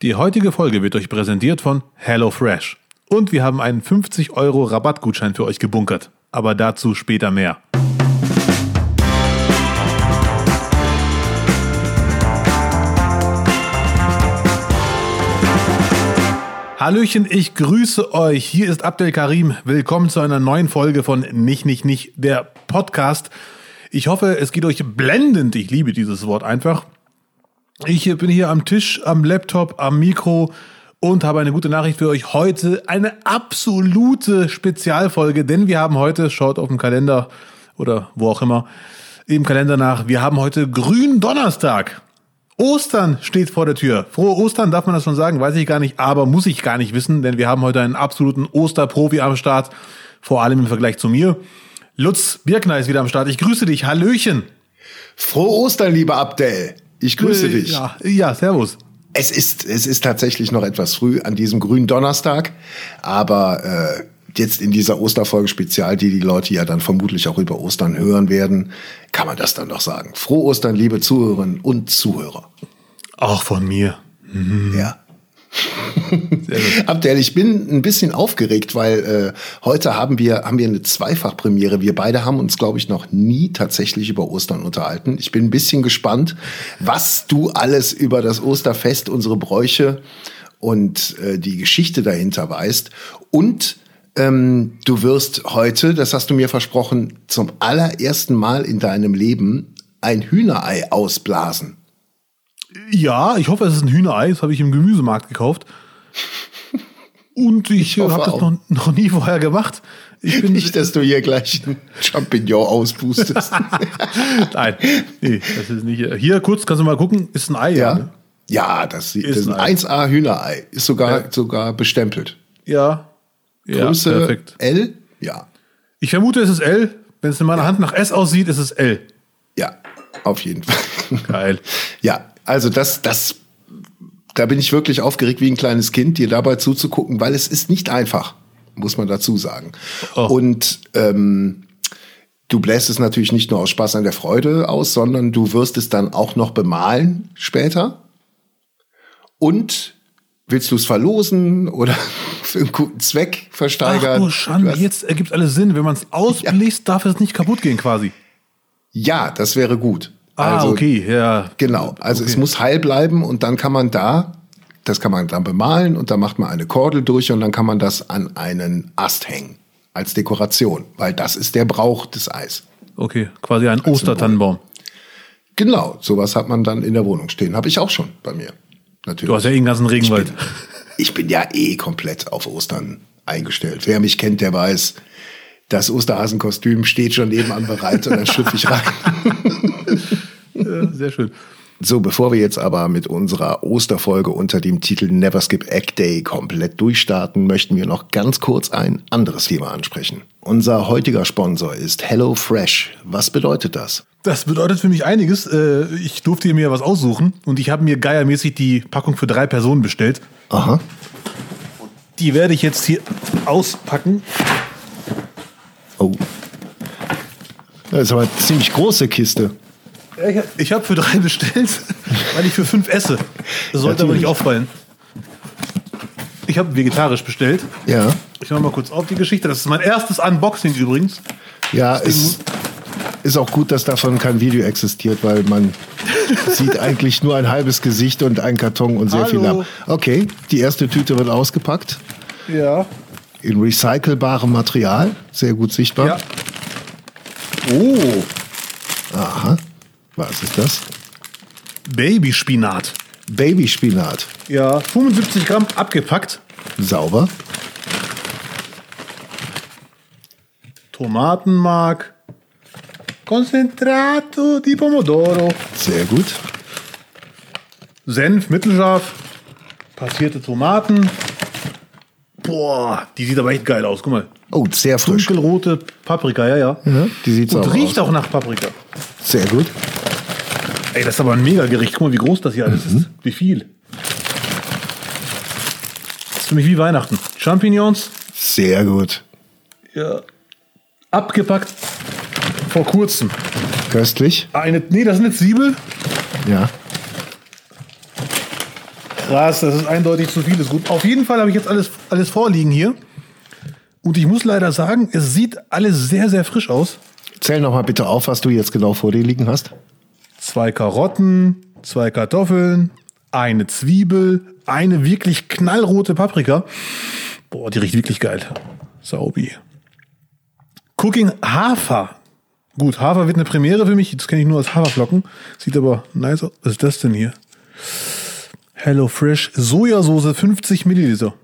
Die heutige Folge wird euch präsentiert von HelloFresh. Und wir haben einen 50 Euro Rabattgutschein für euch gebunkert. Aber dazu später mehr. Hallöchen, ich grüße euch. Hier ist Abdel Karim. Willkommen zu einer neuen Folge von Nicht, Nicht, Nicht, der Podcast. Ich hoffe, es geht euch blendend. Ich liebe dieses Wort einfach. Ich bin hier am Tisch, am Laptop, am Mikro und habe eine gute Nachricht für euch. Heute eine absolute Spezialfolge, denn wir haben heute, schaut auf dem Kalender oder wo auch immer, im Kalender nach, wir haben heute Gründonnerstag. Ostern steht vor der Tür. Frohe Ostern, darf man das schon sagen? Weiß ich gar nicht, aber muss ich gar nicht wissen, denn wir haben heute einen absoluten Osterprofi am Start, vor allem im Vergleich zu mir. Lutz Birkner ist wieder am Start. Ich grüße dich. Hallöchen. Frohe Ostern, lieber Abdel. Ich grüße dich. Ja, ja, servus. Es ist, es ist tatsächlich noch etwas früh an diesem grünen Donnerstag, aber äh, jetzt in dieser Osterfolge Spezial, die die Leute ja dann vermutlich auch über Ostern hören werden, kann man das dann noch sagen. Frohe Ostern, liebe Zuhörerinnen und Zuhörer. Auch von mir. Ja. Abdel, ich bin ein bisschen aufgeregt, weil äh, heute haben wir, haben wir eine Zweifachpremiere. Wir beide haben uns, glaube ich, noch nie tatsächlich über Ostern unterhalten. Ich bin ein bisschen gespannt, was du alles über das Osterfest, unsere Bräuche und äh, die Geschichte dahinter weißt. Und ähm, du wirst heute, das hast du mir versprochen, zum allerersten Mal in deinem Leben ein Hühnerei ausblasen. Ja, ich hoffe, es ist ein Hühnerei. Das habe ich im Gemüsemarkt gekauft. Und ich, Ich hoffe habe das noch, noch nie vorher gemacht. Ich bin Nicht, dass du hier gleich ein Champignon auspustest. Nein, nee, das ist nicht. Hier kurz kannst du mal gucken, ist ein Ei, ja. ja, ne? ja das, das Ist ist ein ein 1A Hühnerei. Ist sogar, Ja. sogar bestempelt. Ja. ja Größe perfekt. L? Ja. Ich vermute, es ist L. Wenn es in meiner Hand nach S aussieht, ist es L. Ja, auf jeden Fall. Geil. ja, also das, das, da bin ich wirklich aufgeregt wie ein kleines Kind, dir dabei zuzugucken, weil es ist nicht einfach, muss man dazu sagen. Oh. Und ähm, du bläst es natürlich nicht nur aus Spaß an der Freude aus, sondern du wirst es dann auch noch bemalen später. Und willst du es verlosen oder für einen guten Zweck versteigern? Ach du Schande, jetzt ergibt alles Sinn. Wenn man es ausbläst, darf es nicht kaputt gehen quasi. Ja, das wäre gut. Ah, also, okay, ja. Genau. Also Okay. es muss heil bleiben und dann kann man da, das kann man dann bemalen und dann macht man eine Kordel durch und dann kann man das an einen Ast hängen als Dekoration, weil das ist der Brauch des Eis. Okay, quasi ein Ostertannenbaum. Genau, sowas hat man dann in der Wohnung stehen. Habe ich auch schon bei mir. Natürlich. Du hast ja eh den ganzen Regenwald. Ich bin ja eh komplett auf Ostern eingestellt. Wer mich kennt, der weiß, das Osterhasenkostüm steht schon nebenan bereit und dann schlüpfe ich rein. Ja, sehr schön. So, bevor wir jetzt aber mit unserer Osterfolge unter dem Titel Never Skip Egg Day komplett durchstarten, möchten wir noch ganz kurz ein anderes Thema ansprechen. Unser heutiger Sponsor ist Hello Fresh. Was bedeutet das? Das bedeutet für mich einiges. Äh, Ich durfte mir was aussuchen und ich habe mir geiermäßig die Packung für drei Personen bestellt. Aha. Die werde ich jetzt hier auspacken. Oh. Das ist aber eine ziemlich große Kiste. Ich habe für drei bestellt, weil ich für fünf esse. Das sollte aber nicht auffallen. Ich habe vegetarisch bestellt. Ja. Ich mache mal kurz auf die Geschichte. Das ist mein erstes Unboxing übrigens. Ja, es ist auch gut, dass davon kein Video existiert, weil man sieht eigentlich nur ein halbes Gesicht und einen Karton und sehr viel Hallo. Lamm. Okay, die erste Tüte wird ausgepackt. Ja. In recycelbarem Material. Sehr gut sichtbar. Ja. Oh, Aha. Was ist das? Babyspinat. Babyspinat. Ja, 75 Gramm abgepackt. Sauber. Tomatenmark. Concentrato di Pomodoro. Sehr gut. Senf, mittelscharf. Passierte Tomaten. Boah, die sieht aber echt geil aus. Guck mal. Oh, sehr frisch. Dunkelrote Paprika, ja, ja. Ja, die sieht Und riecht aus. auch nach Paprika. Sehr gut. Ey, das ist aber ein Mega-Gericht. Guck mal, wie groß das hier alles Mhm. ist. Wie viel. Das ist für mich wie Weihnachten. Champignons, Sehr gut. ja, abgepackt vor kurzem. Köstlich. Eine, nee, das sind jetzt Zwiebel. Ja. Krass, das ist eindeutig zu viel. Ist gut. Auf jeden Fall habe ich jetzt alles, alles vorliegen hier. Und ich muss leider sagen, es sieht alles sehr, sehr frisch aus. Zähl noch mal bitte auf, was du jetzt genau vor dir liegen hast. Zwei Karotten, zwei Kartoffeln, eine Zwiebel, eine wirklich knallrote Paprika. Boah, die riecht wirklich geil. Saubi. Cooking Hafer. Gut, Hafer wird eine Premiere für mich. Das kenne ich nur als Haferflocken. Sieht aber nice aus. Was ist das denn hier? Hello Fresh Sojasauce 50 Milliliter.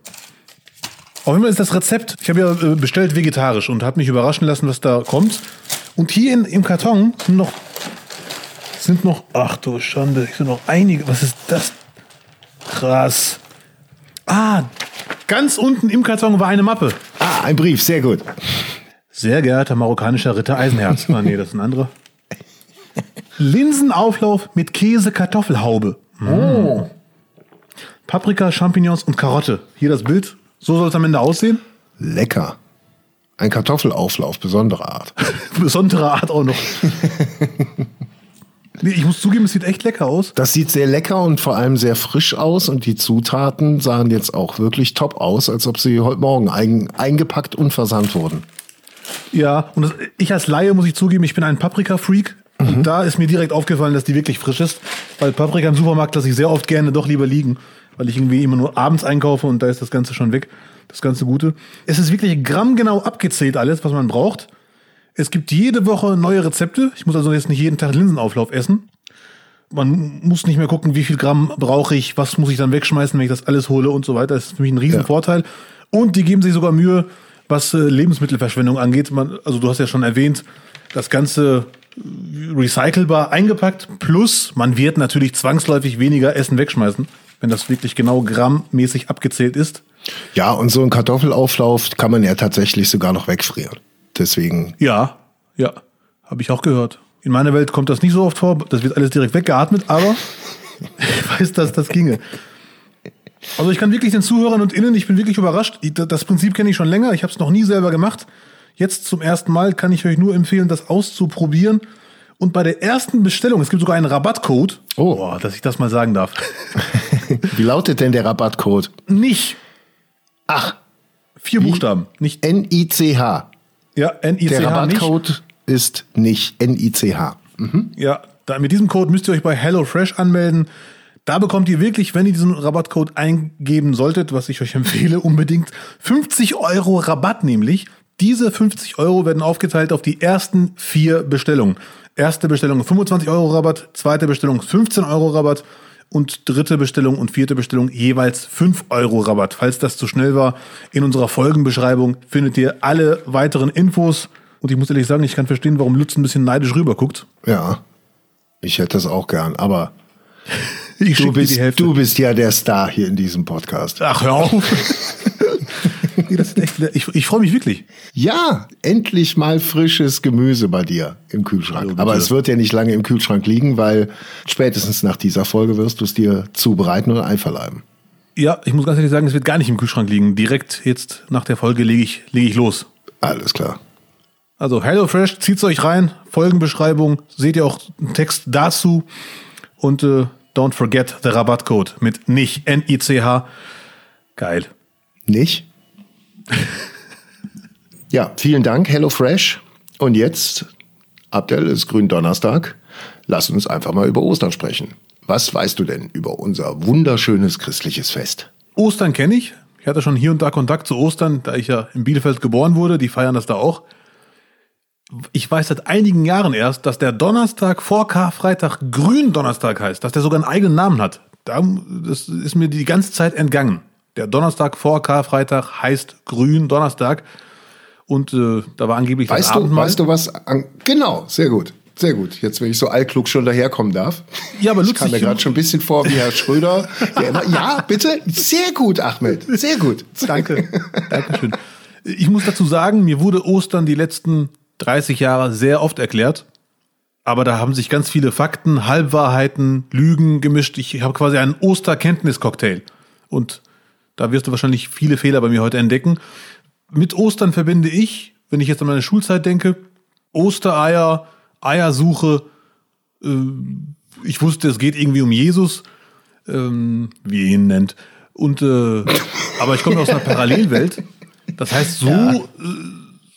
Auf jeden Fall ist das Rezept. Ich habe ja äh, bestellt vegetarisch und habe mich überraschen lassen, was da kommt. Und hier in, im Karton sind noch, sind noch, ach du Schande, sind noch einige. Was ist das? Krass. Ah, ganz unten im Karton war eine Mappe. Ah, ein Brief, sehr gut. Sehr geehrter marokkanischer Ritter Eisenherz. ah, nee, das ist ein anderer. Linsenauflauf mit Käse-Kartoffelhaube. Oh. Paprika, Champignons und Karotte. Hier das Bild. So soll es am Ende aussehen. Lecker. Ein Kartoffelauflauf besonderer Art. Besondere Art auch noch. nee, ich muss zugeben, es sieht echt lecker aus. Das sieht sehr lecker und vor allem sehr frisch aus und die Zutaten sahen jetzt auch wirklich top aus, als ob sie heute Morgen ein, eingepackt und versandt wurden. Ja, und das, ich als Laie muss ich zugeben, ich bin ein Paprika-Freak. Und da ist mir direkt aufgefallen, dass die wirklich frisch ist. Weil Paprika im Supermarkt lasse ich sehr oft gerne doch lieber liegen. Weil ich irgendwie immer nur abends einkaufe und da ist das Ganze schon weg. Das ganze Gute. Es ist wirklich grammgenau abgezählt alles, was man braucht. Es gibt jede Woche neue Rezepte. Ich muss also jetzt nicht jeden Tag Linsenauflauf essen. Man muss nicht mehr gucken, wie viel Gramm brauche ich, was muss ich dann wegschmeißen, wenn ich das alles hole und so weiter. Das ist für mich ein Riesenvorteil. Und die geben sich sogar Mühe, was äh, Lebensmittelverschwendung angeht. Man, also du hast ja schon erwähnt, das Ganze recycelbar eingepackt. Plus, man wird natürlich zwangsläufig weniger Essen wegschmeißen, wenn das wirklich genau grammmäßig abgezählt ist. Ja, und so ein Kartoffelauflauf kann man ja tatsächlich sogar noch wegfrieren. Deswegen. Ja, ja, habe ich auch gehört. In meiner Welt kommt das nicht so oft vor. Das wird alles direkt weggeatmet, aber ich weiß, dass das ginge. Also ich kann wirklich den Zuhörern und Innen, ich bin wirklich überrascht. Das Prinzip kenne ich schon länger. Ich habe es noch nie selber gemacht. Jetzt zum ersten Mal kann ich euch nur empfehlen, das auszuprobieren. Und bei der ersten Bestellung, es gibt sogar einen Rabattcode. Oh. Boah, dass ich das mal sagen darf. Wie lautet denn der Rabattcode? Nicht. Ach, Vier Buchstaben. Nicht N-I-C-H. Ja, NICH Der nicht. Rabattcode ist nicht N-I-C-H. Ja, da, mit diesem Code müsst ihr euch bei HelloFresh anmelden. Da bekommt ihr wirklich, wenn ihr diesen Rabattcode eingeben solltet, was ich euch empfehle, unbedingt 50 Euro Rabatt nämlich. Diese 50 Euro werden aufgeteilt auf die ersten vier Bestellungen. Erste Bestellung 25 Euro Rabatt, zweite Bestellung 15 Euro Rabatt und dritte Bestellung und vierte Bestellung jeweils 5 Euro Rabatt. Falls das zu schnell war, in unserer Folgenbeschreibung findet ihr alle weiteren Infos. Und ich muss ehrlich sagen, ich kann verstehen, warum Lutz ein bisschen neidisch rüberguckt. Ja, ich hätte das auch gern, aber du bist, du bist ja der Star hier in diesem Podcast. Ach, hör auf. nee, das ist echt, ich ich freue mich wirklich. Ja, endlich mal frisches Gemüse bei dir im Kühlschrank. Bitte. Aber es wird ja nicht lange im Kühlschrank liegen, weil spätestens nach dieser Folge wirst du es dir zubereiten und einverleiben. Ja, ich muss ganz ehrlich sagen, es wird gar nicht im Kühlschrank liegen. Direkt jetzt nach der Folge lege ich, lege ich los. Alles klar. Also HelloFresh, zieht's euch rein. Folgenbeschreibung, seht ihr auch einen Text dazu. Und äh, don't forget the Rabattcode mit nicht N-I-C-H. Geil. Nicht? Ja, vielen Dank, HelloFresh. Und jetzt, Abdel, ist Gründonnerstag. Lass uns einfach mal über Ostern sprechen. Was weißt du denn über unser wunderschönes christliches Fest? Ostern kenne ich. Ich hatte schon hier und da Kontakt zu Ostern, da ich ja in Bielefeld geboren wurde. Die feiern das da auch. Ich weiß seit einigen Jahren erst, dass der Donnerstag vor Karfreitag Gründonnerstag heißt, dass der sogar einen eigenen Namen hat. Da, das ist mir die ganze Zeit entgangen. Der Donnerstag vor Karfreitag heißt Gründonnerstag. Und äh, da war angeblich das Weißt du, Abendmahl. weißt du was? An genau, sehr gut. Sehr gut. Jetzt, wenn ich so altklug schon daherkommen darf. Ja, aber ich Lutz, kam mir ich- gerade schon ein bisschen vor wie Herr Schröder. Der immer, ja, bitte. Sehr gut, Ahmed. Sehr gut. Danke. Dankeschön. Ich muss dazu sagen, mir wurde Ostern die letzten 30 Jahre sehr oft erklärt. Aber da haben sich ganz viele Fakten, Halbwahrheiten, Lügen gemischt. Ich habe quasi einen Osterkenntniscocktail. Und da wirst du wahrscheinlich viele Fehler bei mir heute entdecken. Mit Ostern verbinde ich, wenn ich jetzt an meine Schulzeit denke, Ostereier, Eiersuche. äh, Ich wusste, es geht irgendwie um Jesus. ähm, wie ihr ihn nennt. Und äh, aber ich komme aus einer Parallelwelt. Das heißt, so, ja. äh,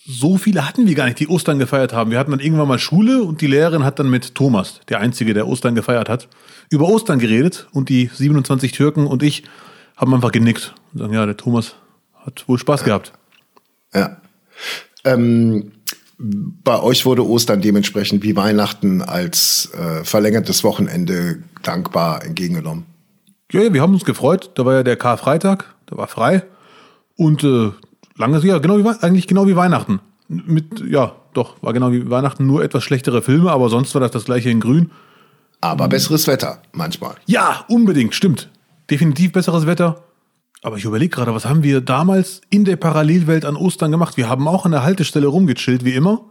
so viele hatten wir gar nicht, die Ostern gefeiert haben. Wir hatten dann irgendwann mal Schule und die Lehrerin hat dann mit Thomas, der Einzige, der Ostern gefeiert hat, über Ostern geredet und die 27 Türken und ich haben einfach genickt und sagen, ja, der Thomas hat wohl Spaß gehabt. Ja. Ähm, bei euch wurde Ostern dementsprechend wie Weihnachten als äh, verlängertes Wochenende dankbar entgegengenommen. Ja, ja, wir haben uns gefreut. Da war ja der Karfreitag, da war frei. Und äh, lange, ja, genau wie, eigentlich genau wie Weihnachten. Mit, ja, doch, war genau wie Weihnachten, nur etwas schlechtere Filme, aber sonst war das das gleiche in Grün. Aber besseres Wetter, manchmal. Ja, unbedingt, stimmt. Definitiv besseres Wetter. Aber ich überlege gerade, was haben wir damals in der Parallelwelt an Ostern gemacht? Wir haben auch an der Haltestelle rumgechillt, wie immer.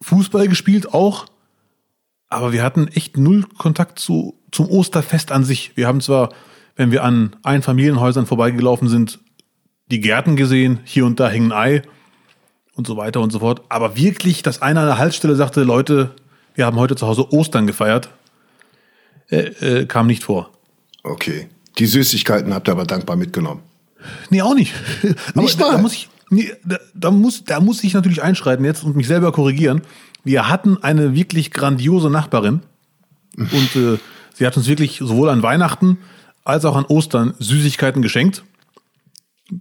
Fußball gespielt auch. Aber wir hatten echt null Kontakt zu, zum Osterfest an sich. Wir haben zwar, wenn wir an Einfamilienhäusern vorbeigelaufen sind, die Gärten gesehen, hier und da hängen Ei und so weiter und so fort. Aber wirklich, dass einer an der Haltestelle sagte, Leute, wir haben heute zu Hause Ostern gefeiert, äh, äh, kam nicht vor. Okay. Die Süßigkeiten habt ihr aber dankbar mitgenommen. Nee, auch nicht. nicht da, da, muss ich, nee, da, da, muss, da muss ich natürlich einschreiten jetzt und mich selber korrigieren. Wir hatten eine wirklich grandiose Nachbarin und äh, sie hat uns wirklich sowohl an Weihnachten als auch an Ostern Süßigkeiten geschenkt.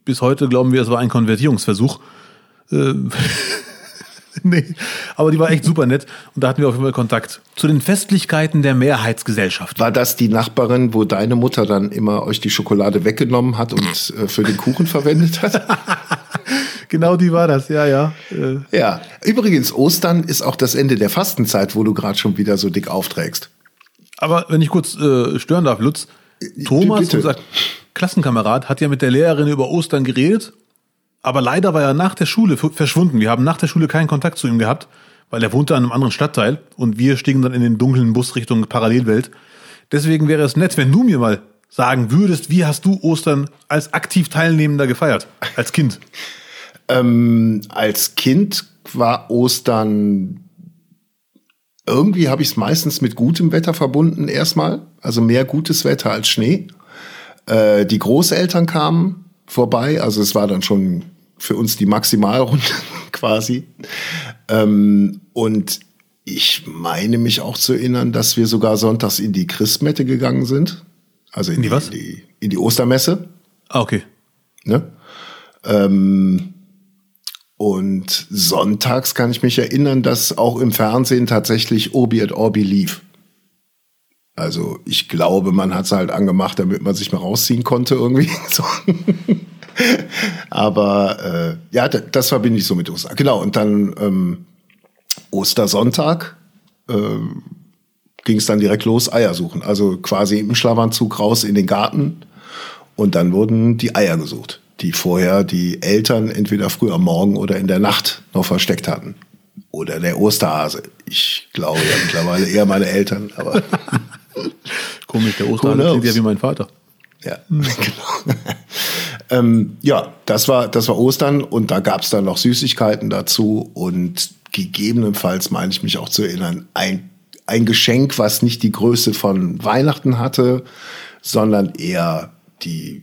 Bis heute glauben wir, es war ein Konvertierungsversuch. Äh, nee, aber die war echt super nett und da hatten wir auf jeden Fall Kontakt zu den Festlichkeiten der Mehrheitsgesellschaft. War das die Nachbarin, wo deine Mutter dann immer euch die Schokolade weggenommen hat und äh, für den Kuchen verwendet hat? genau die war das, ja, ja. Äh. Ja, übrigens, Ostern ist auch das Ende der Fastenzeit, wo du gerade schon wieder so dick aufträgst. Aber wenn ich kurz äh, stören darf, Lutz, äh, Thomas, unser Klassenkamerad, hat ja mit der Lehrerin über Ostern geredet aber leider war er nach der Schule verschwunden. Wir haben nach der Schule keinen Kontakt zu ihm gehabt, weil er wohnte an einem anderen Stadtteil und wir stiegen dann in den dunklen Bus Richtung Parallelwelt. Deswegen wäre es nett, wenn du mir mal sagen würdest, wie hast du Ostern als aktiv Teilnehmender gefeiert, als Kind? ähm, als Kind war Ostern irgendwie habe ich es meistens mit gutem Wetter verbunden erstmal, also mehr gutes Wetter als Schnee. Äh, die Großeltern kamen vorbei, also es war dann schon für uns die Maximalrunde quasi. Ähm, und ich meine mich auch zu erinnern, dass wir sogar sonntags in die Christmette gegangen sind. Also in, in die, was? In die, in die Ostermesse. Ah, okay. Ne? Ähm, und sonntags kann ich mich erinnern, dass auch im Fernsehen tatsächlich Obi et Orbi lief. Also ich glaube, man hat es halt angemacht, damit man sich mal rausziehen konnte irgendwie. So. Aber äh, ja, das verbinde ich so mit Ostern. Genau, und dann ähm, Ostersonntag äh, ging es dann direkt los, Eier suchen. Also quasi im Schlafanzug raus in den Garten und dann wurden die Eier gesucht, die vorher die Eltern entweder früh am Morgen oder in der Nacht noch versteckt hatten. Oder der Osterhase. Ich glaube ja mittlerweile eher meine Eltern, aber. Komisch, der Osterhase klingt ja wie mein Vater. Ja, genau. Ähm, ja, das war, das war Ostern und da gab es dann noch Süßigkeiten dazu und gegebenenfalls meine ich mich auch zu erinnern, ein, ein Geschenk, was nicht die Größe von Weihnachten hatte, sondern eher die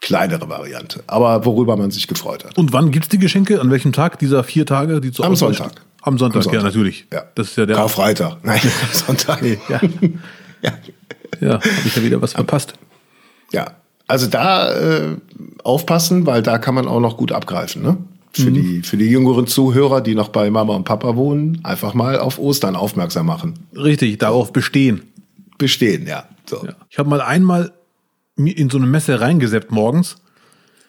kleinere Variante, aber worüber man sich gefreut hat. Und wann gibt's die Geschenke? An welchem Tag dieser vier Tage? Die zu Am Sonntag. Am Sonntag, Am Sonntag, ja, natürlich. Ja. Das ist ja der Karfreitag. Nein, Sonntag. Ja. ja. ja, habe ich ja wieder was verpasst. Ja, also da äh, aufpassen, weil da kann man auch noch gut abgreifen. Ne? Für, mhm. die, für die jüngeren Zuhörer, die noch bei Mama und Papa wohnen, einfach mal auf Ostern aufmerksam machen. Richtig, darauf bestehen. Bestehen, ja. So. ja. Ich habe mal einmal in so eine Messe reingeseppt morgens.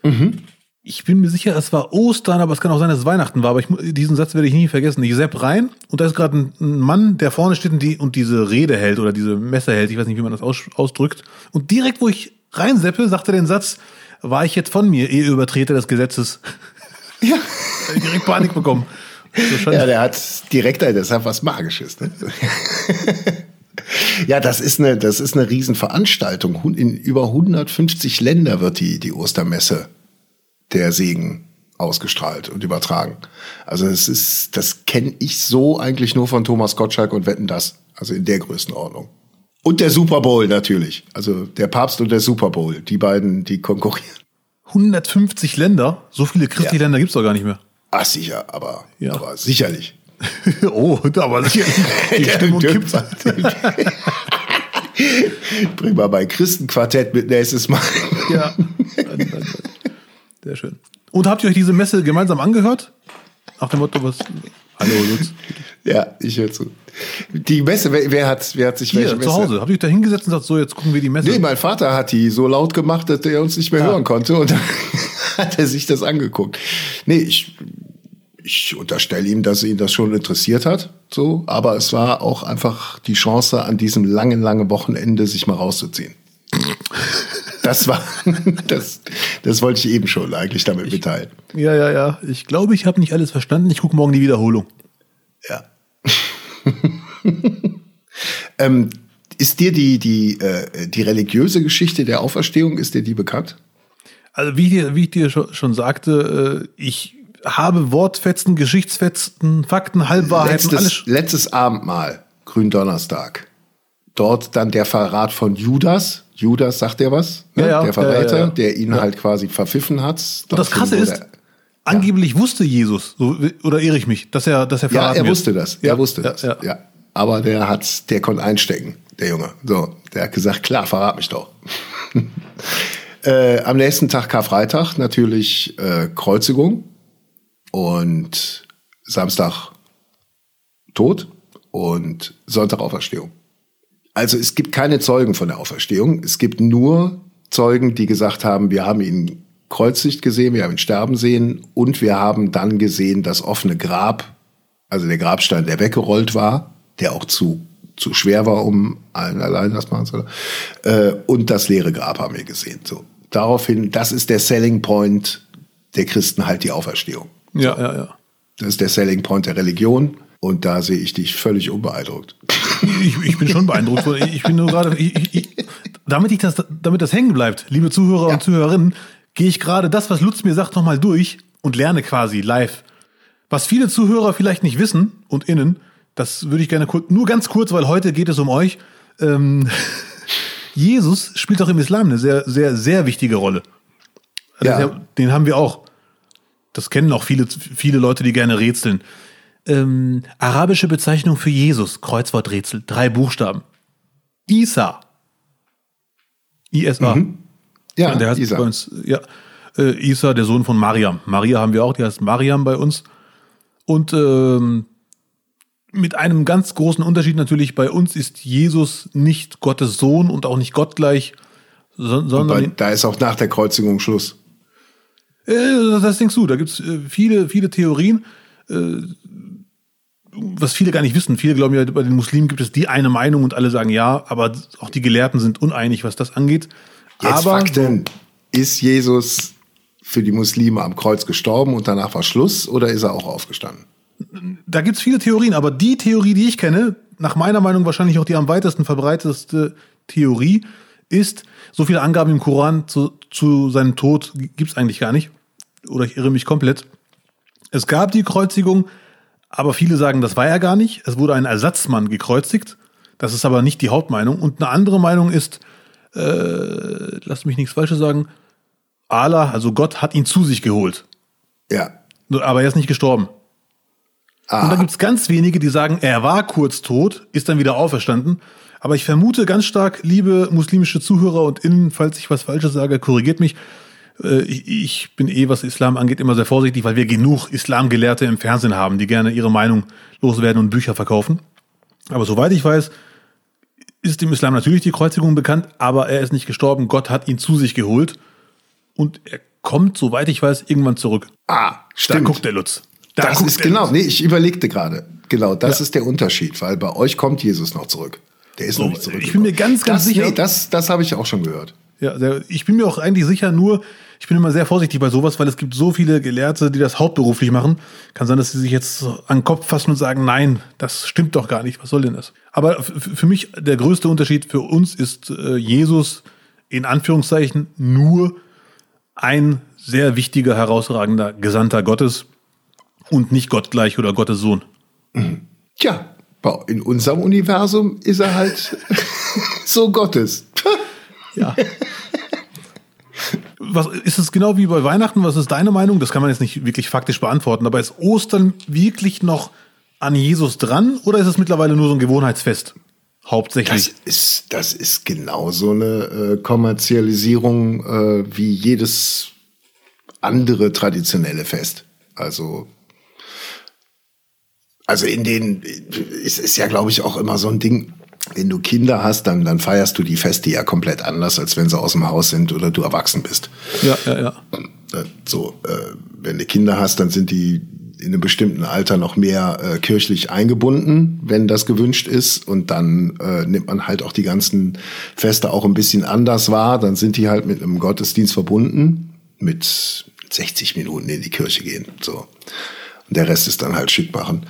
Mhm. Ich bin mir sicher, es war Ostern, aber es kann auch sein, dass es Weihnachten war. Aber ich, diesen Satz werde ich nie vergessen. Ich sepp rein und da ist gerade ein, ein, Mann, der vorne steht und, die, und diese Rede hält oder diese Messe hält. Ich weiß nicht, wie man das aus, ausdrückt. Und direkt, wo ich reinseppe, sagt er den Satz, war ich jetzt von mir, ehe Übertreter des Gesetzes. Ja. direkt Panik bekommen. Ja, der hat direkt, das hat was Magisches. Ne? ja, das ist eine, das ist eine Riesenveranstaltung. In über 150 Länder wird die, die Ostermesse der Segen ausgestrahlt und übertragen. Also es ist, das kenne ich so eigentlich nur von Thomas Gottschalk und Wetten das. Also in der Größenordnung. Und der Super Bowl natürlich. Also der Papst und der Super Bowl, die beiden, die konkurrieren. 150 Länder? So viele christliche ja. Länder gibt es doch gar nicht mehr. Ach sicher, aber, ja. aber sicherlich. oh, aber sicherlich. Die Stimmung kippt. Bring mal mein Christenquartett mit nächstes Mal. ja. Sehr schön. Und habt ihr euch diese Messe gemeinsam angehört? Nach dem Motto, was. Hallo, Lutz. Ja, ich höre zu. Die Messe, wer, wer, hat, wer hat sich Hier, welche Messe? zu Hause. Habt ihr euch da hingesetzt und gesagt, so, jetzt gucken wir die Messe? Nee, mein Vater hat die so laut gemacht, dass er uns nicht mehr ja. hören konnte und dann hat er sich das angeguckt. Nee, ich, ich unterstelle ihm, dass ihn das schon interessiert hat, so, aber es war auch einfach die Chance, an diesem langen, langen Wochenende sich mal rauszuziehen. Das war, das, das wollte ich eben schon eigentlich damit ich, mitteilen. Ja, ja, ja. Ich glaube, ich habe nicht alles verstanden. Ich gucke morgen die Wiederholung. Ja. ähm, ist dir die, die, äh, die religiöse Geschichte der Auferstehung, ist dir die bekannt? Also wie, dir, wie ich dir schon, schon sagte, äh, ich habe Wortfetzen, Geschichtsfetzen, Fakten, Halbwahrheiten, letztes, alles. Letztes Abendmahl, Gründonnerstag. Dort dann der Verrat von Judas. Judas, sagt er was? Ne? Ja, ja, der Verräter, ja, der ihn halt quasi verpfiffen hat. Und das Krasse ist, angeblich wusste Jesus, so, oder irre ich mich, dass er, dass er verraten Ja, er wusste das. Er wusste das. Ja, Aber der hat, der konnte einstecken, der Junge. So, der hat gesagt, klar, verrat mich doch. äh, am nächsten Tag Karfreitag natürlich äh, Kreuzigung und Samstag Tod und Sonntag Auferstehung. Also es gibt keine Zeugen von der Auferstehung. Es gibt nur Zeugen, die gesagt haben, wir haben ihn kreuzigt gesehen, wir haben ihn sterben sehen und wir haben dann gesehen das offene Grab, also der Grabstein, der weggerollt war, der auch zu, zu schwer war, um allen allein das machen zu können. Äh, und das leere Grab haben wir gesehen. So. Daraufhin, das ist der Selling Point der Christen halt die Auferstehung. Ja, ja, ja. Das ist der Selling Point der Religion. Und da sehe ich dich völlig unbeeindruckt. Ich, ich bin schon beeindruckt. Ich bin nur gerade, ich, ich, damit, ich das, damit das hängen bleibt, liebe Zuhörer ja. und Zuhörerinnen, gehe ich gerade das, was Lutz mir sagt, nochmal durch und lerne quasi live. Was viele Zuhörer vielleicht nicht wissen und innen, das würde ich gerne kurz, nur ganz kurz, weil heute geht es um euch. Ähm, Jesus spielt auch im Islam eine sehr, sehr, sehr wichtige Rolle. Also ja. Den haben wir auch. Das kennen auch viele, viele Leute, die gerne rätseln. Ähm, arabische Bezeichnung für Jesus, Kreuzworträtsel, drei Buchstaben. Isa. ISA. Mhm. Ja, der heißt Isa. Bei uns, ja, äh, Isa, der Sohn von Mariam. Maria haben wir auch, die heißt Mariam bei uns. Und ähm, mit einem ganz großen Unterschied natürlich, bei uns ist Jesus nicht Gottes Sohn und auch nicht gottgleich, sondern. Bei, da ist auch nach der Kreuzigung Schluss. Äh, das denkst du, da gibt es äh, viele, viele Theorien, äh, was viele gar nicht wissen. Viele glauben ja, bei den Muslimen gibt es die eine Meinung und alle sagen ja, aber auch die Gelehrten sind uneinig, was das angeht. Jetzt aber, Fakten. Ist Jesus für die Muslime am Kreuz gestorben und danach war Schluss oder ist er auch aufgestanden? Da gibt es viele Theorien, aber die Theorie, die ich kenne, nach meiner Meinung wahrscheinlich auch die am weitesten verbreitetste Theorie, ist, so viele Angaben im Koran zu, zu seinem Tod gibt es eigentlich gar nicht oder ich irre mich komplett. Es gab die Kreuzigung, aber viele sagen, das war er gar nicht. Es wurde ein Ersatzmann gekreuzigt. Das ist aber nicht die Hauptmeinung. Und eine andere Meinung ist, äh, lasst mich nichts Falsches sagen, Allah, also Gott, hat ihn zu sich geholt. Ja. Aber er ist nicht gestorben. Ah. Und da gibt es ganz wenige, die sagen, er war kurz tot, ist dann wieder auferstanden. Aber ich vermute ganz stark, liebe muslimische Zuhörer und Innen, falls ich was Falsches sage, korrigiert mich, ich bin eh, was Islam angeht, immer sehr vorsichtig, weil wir genug Islamgelehrte im Fernsehen haben, die gerne ihre Meinung loswerden und Bücher verkaufen. Aber soweit ich weiß, ist dem Islam natürlich die Kreuzigung bekannt, aber er ist nicht gestorben. Gott hat ihn zu sich geholt und er kommt, soweit ich weiß, irgendwann zurück. Ah, stimmt. Da guckt der Lutz. Da das ist genau, Lutz. nee, ich überlegte gerade. Genau, das ja. ist der Unterschied, weil bei euch kommt Jesus noch zurück. Der ist so, noch nicht zurück. Ich bin mir ganz, ganz das, sicher. Nee, das, das habe ich auch schon gehört. Ja, ich bin mir auch eigentlich sicher, nur ich bin immer sehr vorsichtig bei sowas, weil es gibt so viele Gelehrte, die das hauptberuflich machen. Kann sein, dass sie sich jetzt an den Kopf fassen und sagen, nein, das stimmt doch gar nicht. Was soll denn das? Aber für mich der größte Unterschied für uns ist äh, Jesus in Anführungszeichen nur ein sehr wichtiger, herausragender Gesandter Gottes und nicht gottgleich oder Gottes Sohn. Mhm. Tja, in unserem Universum ist er halt so Gottes. Ja. Was, ist es genau wie bei Weihnachten? Was ist deine Meinung? Das kann man jetzt nicht wirklich faktisch beantworten, aber ist Ostern wirklich noch an Jesus dran oder ist es mittlerweile nur so ein Gewohnheitsfest? Hauptsächlich. Das ist, das ist genauso eine äh, Kommerzialisierung äh, wie jedes andere traditionelle Fest. Also, also in den, es ist ja, glaube ich, auch immer so ein Ding, wenn du Kinder hast, dann, dann feierst du die Feste ja komplett anders, als wenn sie aus dem Haus sind oder du erwachsen bist. Ja, ja, ja. Äh, So, äh, wenn du Kinder hast, dann sind die in einem bestimmten Alter noch mehr äh, kirchlich eingebunden, wenn das gewünscht ist. Und dann äh, nimmt man halt auch die ganzen Feste auch ein bisschen anders wahr. Dann sind die halt mit einem Gottesdienst verbunden, mit 60 Minuten in die Kirche gehen. So. Und der Rest ist dann halt schick machen.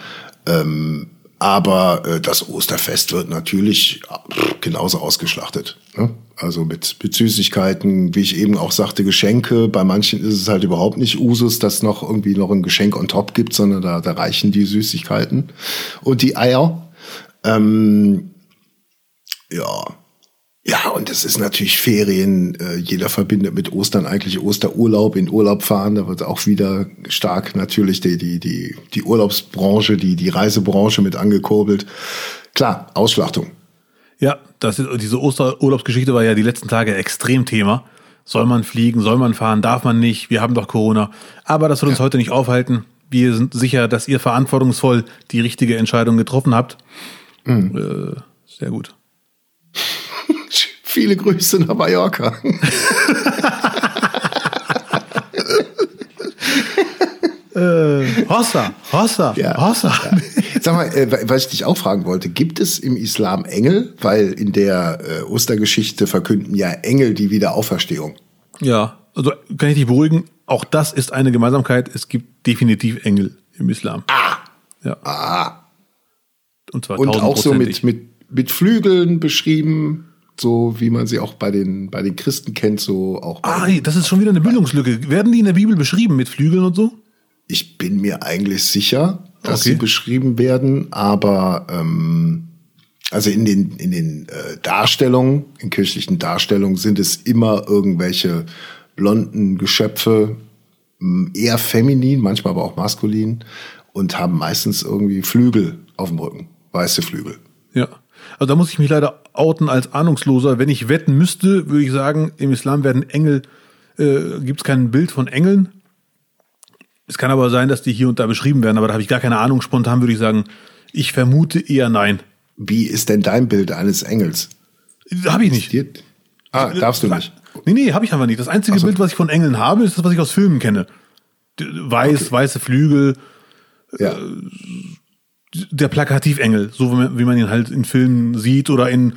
Ähm, aber äh, das Osterfest wird natürlich äh, genauso ausgeschlachtet. Ne? Also mit, mit Süßigkeiten, wie ich eben auch sagte, Geschenke. Bei manchen ist es halt überhaupt nicht Usus, dass noch irgendwie noch ein Geschenk on top gibt, sondern da, da reichen die Süßigkeiten und die Eier. Ähm, ja. Ja, und es ist natürlich Ferien. Äh, jeder verbindet mit Ostern eigentlich Osterurlaub, in Urlaub fahren. Da wird auch wieder stark natürlich die, die, die, die Urlaubsbranche, die, die Reisebranche mit angekurbelt. Klar, Ausschlachtung. Ja, das ist, diese Osterurlaubsgeschichte war ja die letzten Tage extrem Thema. Soll man fliegen, soll man fahren, darf man nicht, wir haben doch Corona. Aber das soll uns ja. heute nicht aufhalten. Wir sind sicher, dass ihr verantwortungsvoll die richtige Entscheidung getroffen habt. Mhm. Äh, sehr gut. Viele Grüße nach Mallorca. äh, Hossa, Hossa, ja, Hossa. Ja. Sag mal, äh, was ich dich auch fragen wollte, gibt es im Islam Engel? Weil in der äh, Ostergeschichte verkünden ja Engel die Wiederauferstehung. Ja, also kann ich dich beruhigen, auch das ist eine Gemeinsamkeit. Es gibt definitiv Engel im Islam. Ah. Ja. Ah. Und zwar Und auch so mit, mit, mit Flügeln beschrieben so wie man sie auch bei den, bei den Christen kennt, so auch. Ah, das ist schon wieder eine Bildungslücke. Werden die in der Bibel beschrieben mit Flügeln und so? Ich bin mir eigentlich sicher, dass okay. sie beschrieben werden, aber ähm, also in den, in den äh, Darstellungen, in kirchlichen Darstellungen sind es immer irgendwelche blonden Geschöpfe, eher feminin, manchmal aber auch maskulin und haben meistens irgendwie Flügel auf dem Rücken, weiße Flügel. Ja. Also da muss ich mich leider outen als Ahnungsloser. Wenn ich wetten müsste, würde ich sagen, im Islam werden Engel, äh, gibt es kein Bild von Engeln. Es kann aber sein, dass die hier und da beschrieben werden, aber da habe ich gar keine Ahnung. Spontan würde ich sagen, ich vermute eher nein. Wie ist denn dein Bild eines Engels? Habe ich nicht. Ah, darfst du nicht? Nee, nee, habe ich einfach nicht. Das einzige so. Bild, was ich von Engeln habe, ist das, was ich aus Filmen kenne. Weiß, okay. weiße Flügel. Ja. Der Plakativengel, so wie man ihn halt in Filmen sieht oder in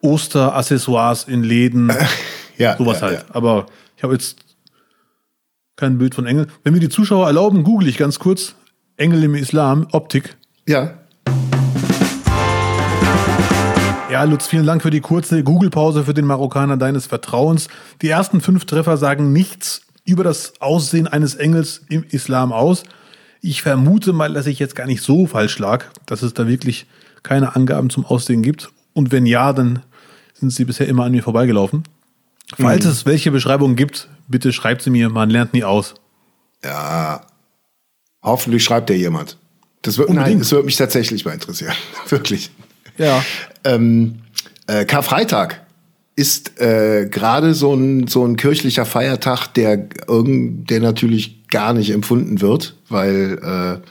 Osteraccessoires in Läden. ja, sowas ja, halt. Ja. Aber ich habe jetzt kein Bild von Engel. Wenn mir die Zuschauer erlauben, google ich ganz kurz Engel im Islam, Optik. Ja. Ja, Lutz, vielen Dank für die kurze Google-Pause für den Marokkaner deines Vertrauens. Die ersten fünf Treffer sagen nichts über das Aussehen eines Engels im Islam aus. Ich vermute mal, dass ich jetzt gar nicht so falsch lag, dass es da wirklich keine Angaben zum Aussehen gibt. Und wenn ja, dann sind sie bisher immer an mir vorbeigelaufen. Falls mhm. es welche Beschreibungen gibt, bitte schreibt sie mir, man lernt nie aus. Ja, hoffentlich schreibt ja jemand. Das wird, nein, das wird mich tatsächlich mal interessieren. Wirklich. Ja. Ähm, äh, Karfreitag ist äh, gerade so ein, so ein kirchlicher Feiertag, der, irgend, der natürlich gar nicht empfunden wird, weil äh,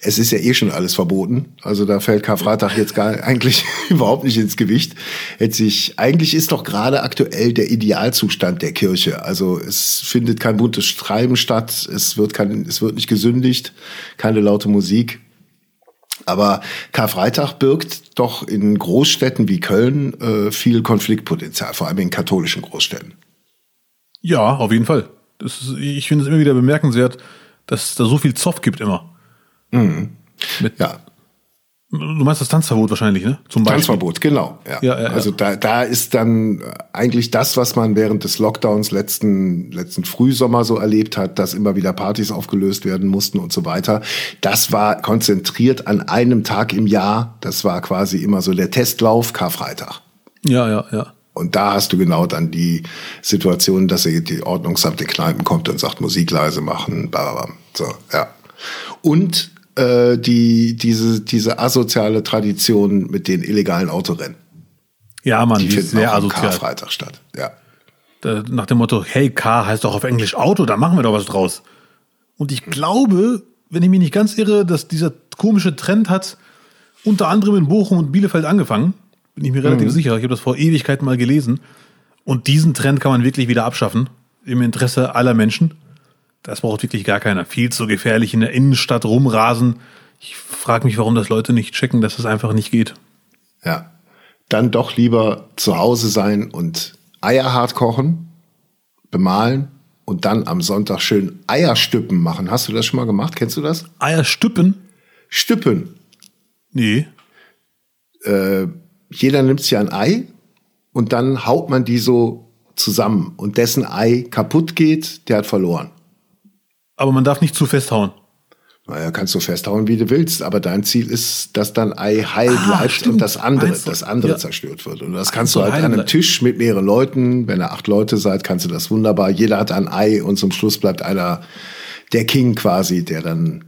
es ist ja eh schon alles verboten. Also da fällt Karfreitag jetzt gar eigentlich überhaupt nicht ins Gewicht. Jetzt sich, eigentlich ist doch gerade aktuell der Idealzustand der Kirche. Also es findet kein buntes Treiben statt, es wird kein, es wird nicht gesündigt, keine laute Musik. Aber Karfreitag birgt doch in Großstädten wie Köln äh, viel Konfliktpotenzial, vor allem in katholischen Großstädten. Ja, auf jeden Fall. Ist, ich finde es immer wieder bemerkenswert, dass es da so viel Zoff gibt immer. Mhm. Mit, ja. Du meinst das Tanzverbot wahrscheinlich, ne? Zum Beispiel. Tanzverbot, genau. Ja. ja, ja also da, da ist dann eigentlich das, was man während des Lockdowns letzten, letzten Frühsommer so erlebt hat, dass immer wieder Partys aufgelöst werden mussten und so weiter. Das war konzentriert an einem Tag im Jahr. Das war quasi immer so der Testlauf, Karfreitag. Ja, ja, ja. Und da hast du genau dann die Situation, dass die Ordnungsamt in Kneipen kommt und sagt, Musik leise machen, bla, bla, bla. So, ja. Und äh, die, diese, diese asoziale Tradition mit den illegalen Autorennen. Ja, man, Die die finden sehr auch am asozial. Karfreitag statt. Ja. Da- Nach dem Motto, hey, Car heißt doch auf Englisch Auto, da machen wir doch was draus. Und ich glaube, wenn ich mich nicht ganz irre, dass dieser komische Trend hat unter anderem in Bochum und Bielefeld angefangen. Bin ich mir relativ sicher. Ich habe das vor Ewigkeiten mal gelesen. Und diesen Trend kann man wirklich wieder abschaffen. Im Interesse aller Menschen. Das braucht wirklich gar keiner. Viel zu gefährlich in der Innenstadt rumrasen. Ich frage mich, warum das Leute nicht checken, dass es einfach nicht geht. Ja. Dann doch lieber zu Hause sein und Eier hart kochen, bemalen und dann am Sonntag schön Eierstüppen machen. Hast du das schon mal gemacht? Kennst du das? Eier stüppen? Stüppen. Nee. Äh, jeder nimmt sich ein Ei und dann haut man die so zusammen und dessen Ei kaputt geht, der hat verloren. Aber man darf nicht zu festhauen. Naja, kannst du festhauen, wie du willst, aber dein Ziel ist, dass dein Ei heil Ah, bleibt stimmt. und das andere, das andere Ja. zerstört wird. Und das kannst so, du halt an einem. Tisch mit mehreren Leuten, wenn ihr acht Leute seid, kannst du das wunderbar. Jeder hat ein Ei und zum Schluss bleibt einer der King quasi, der dann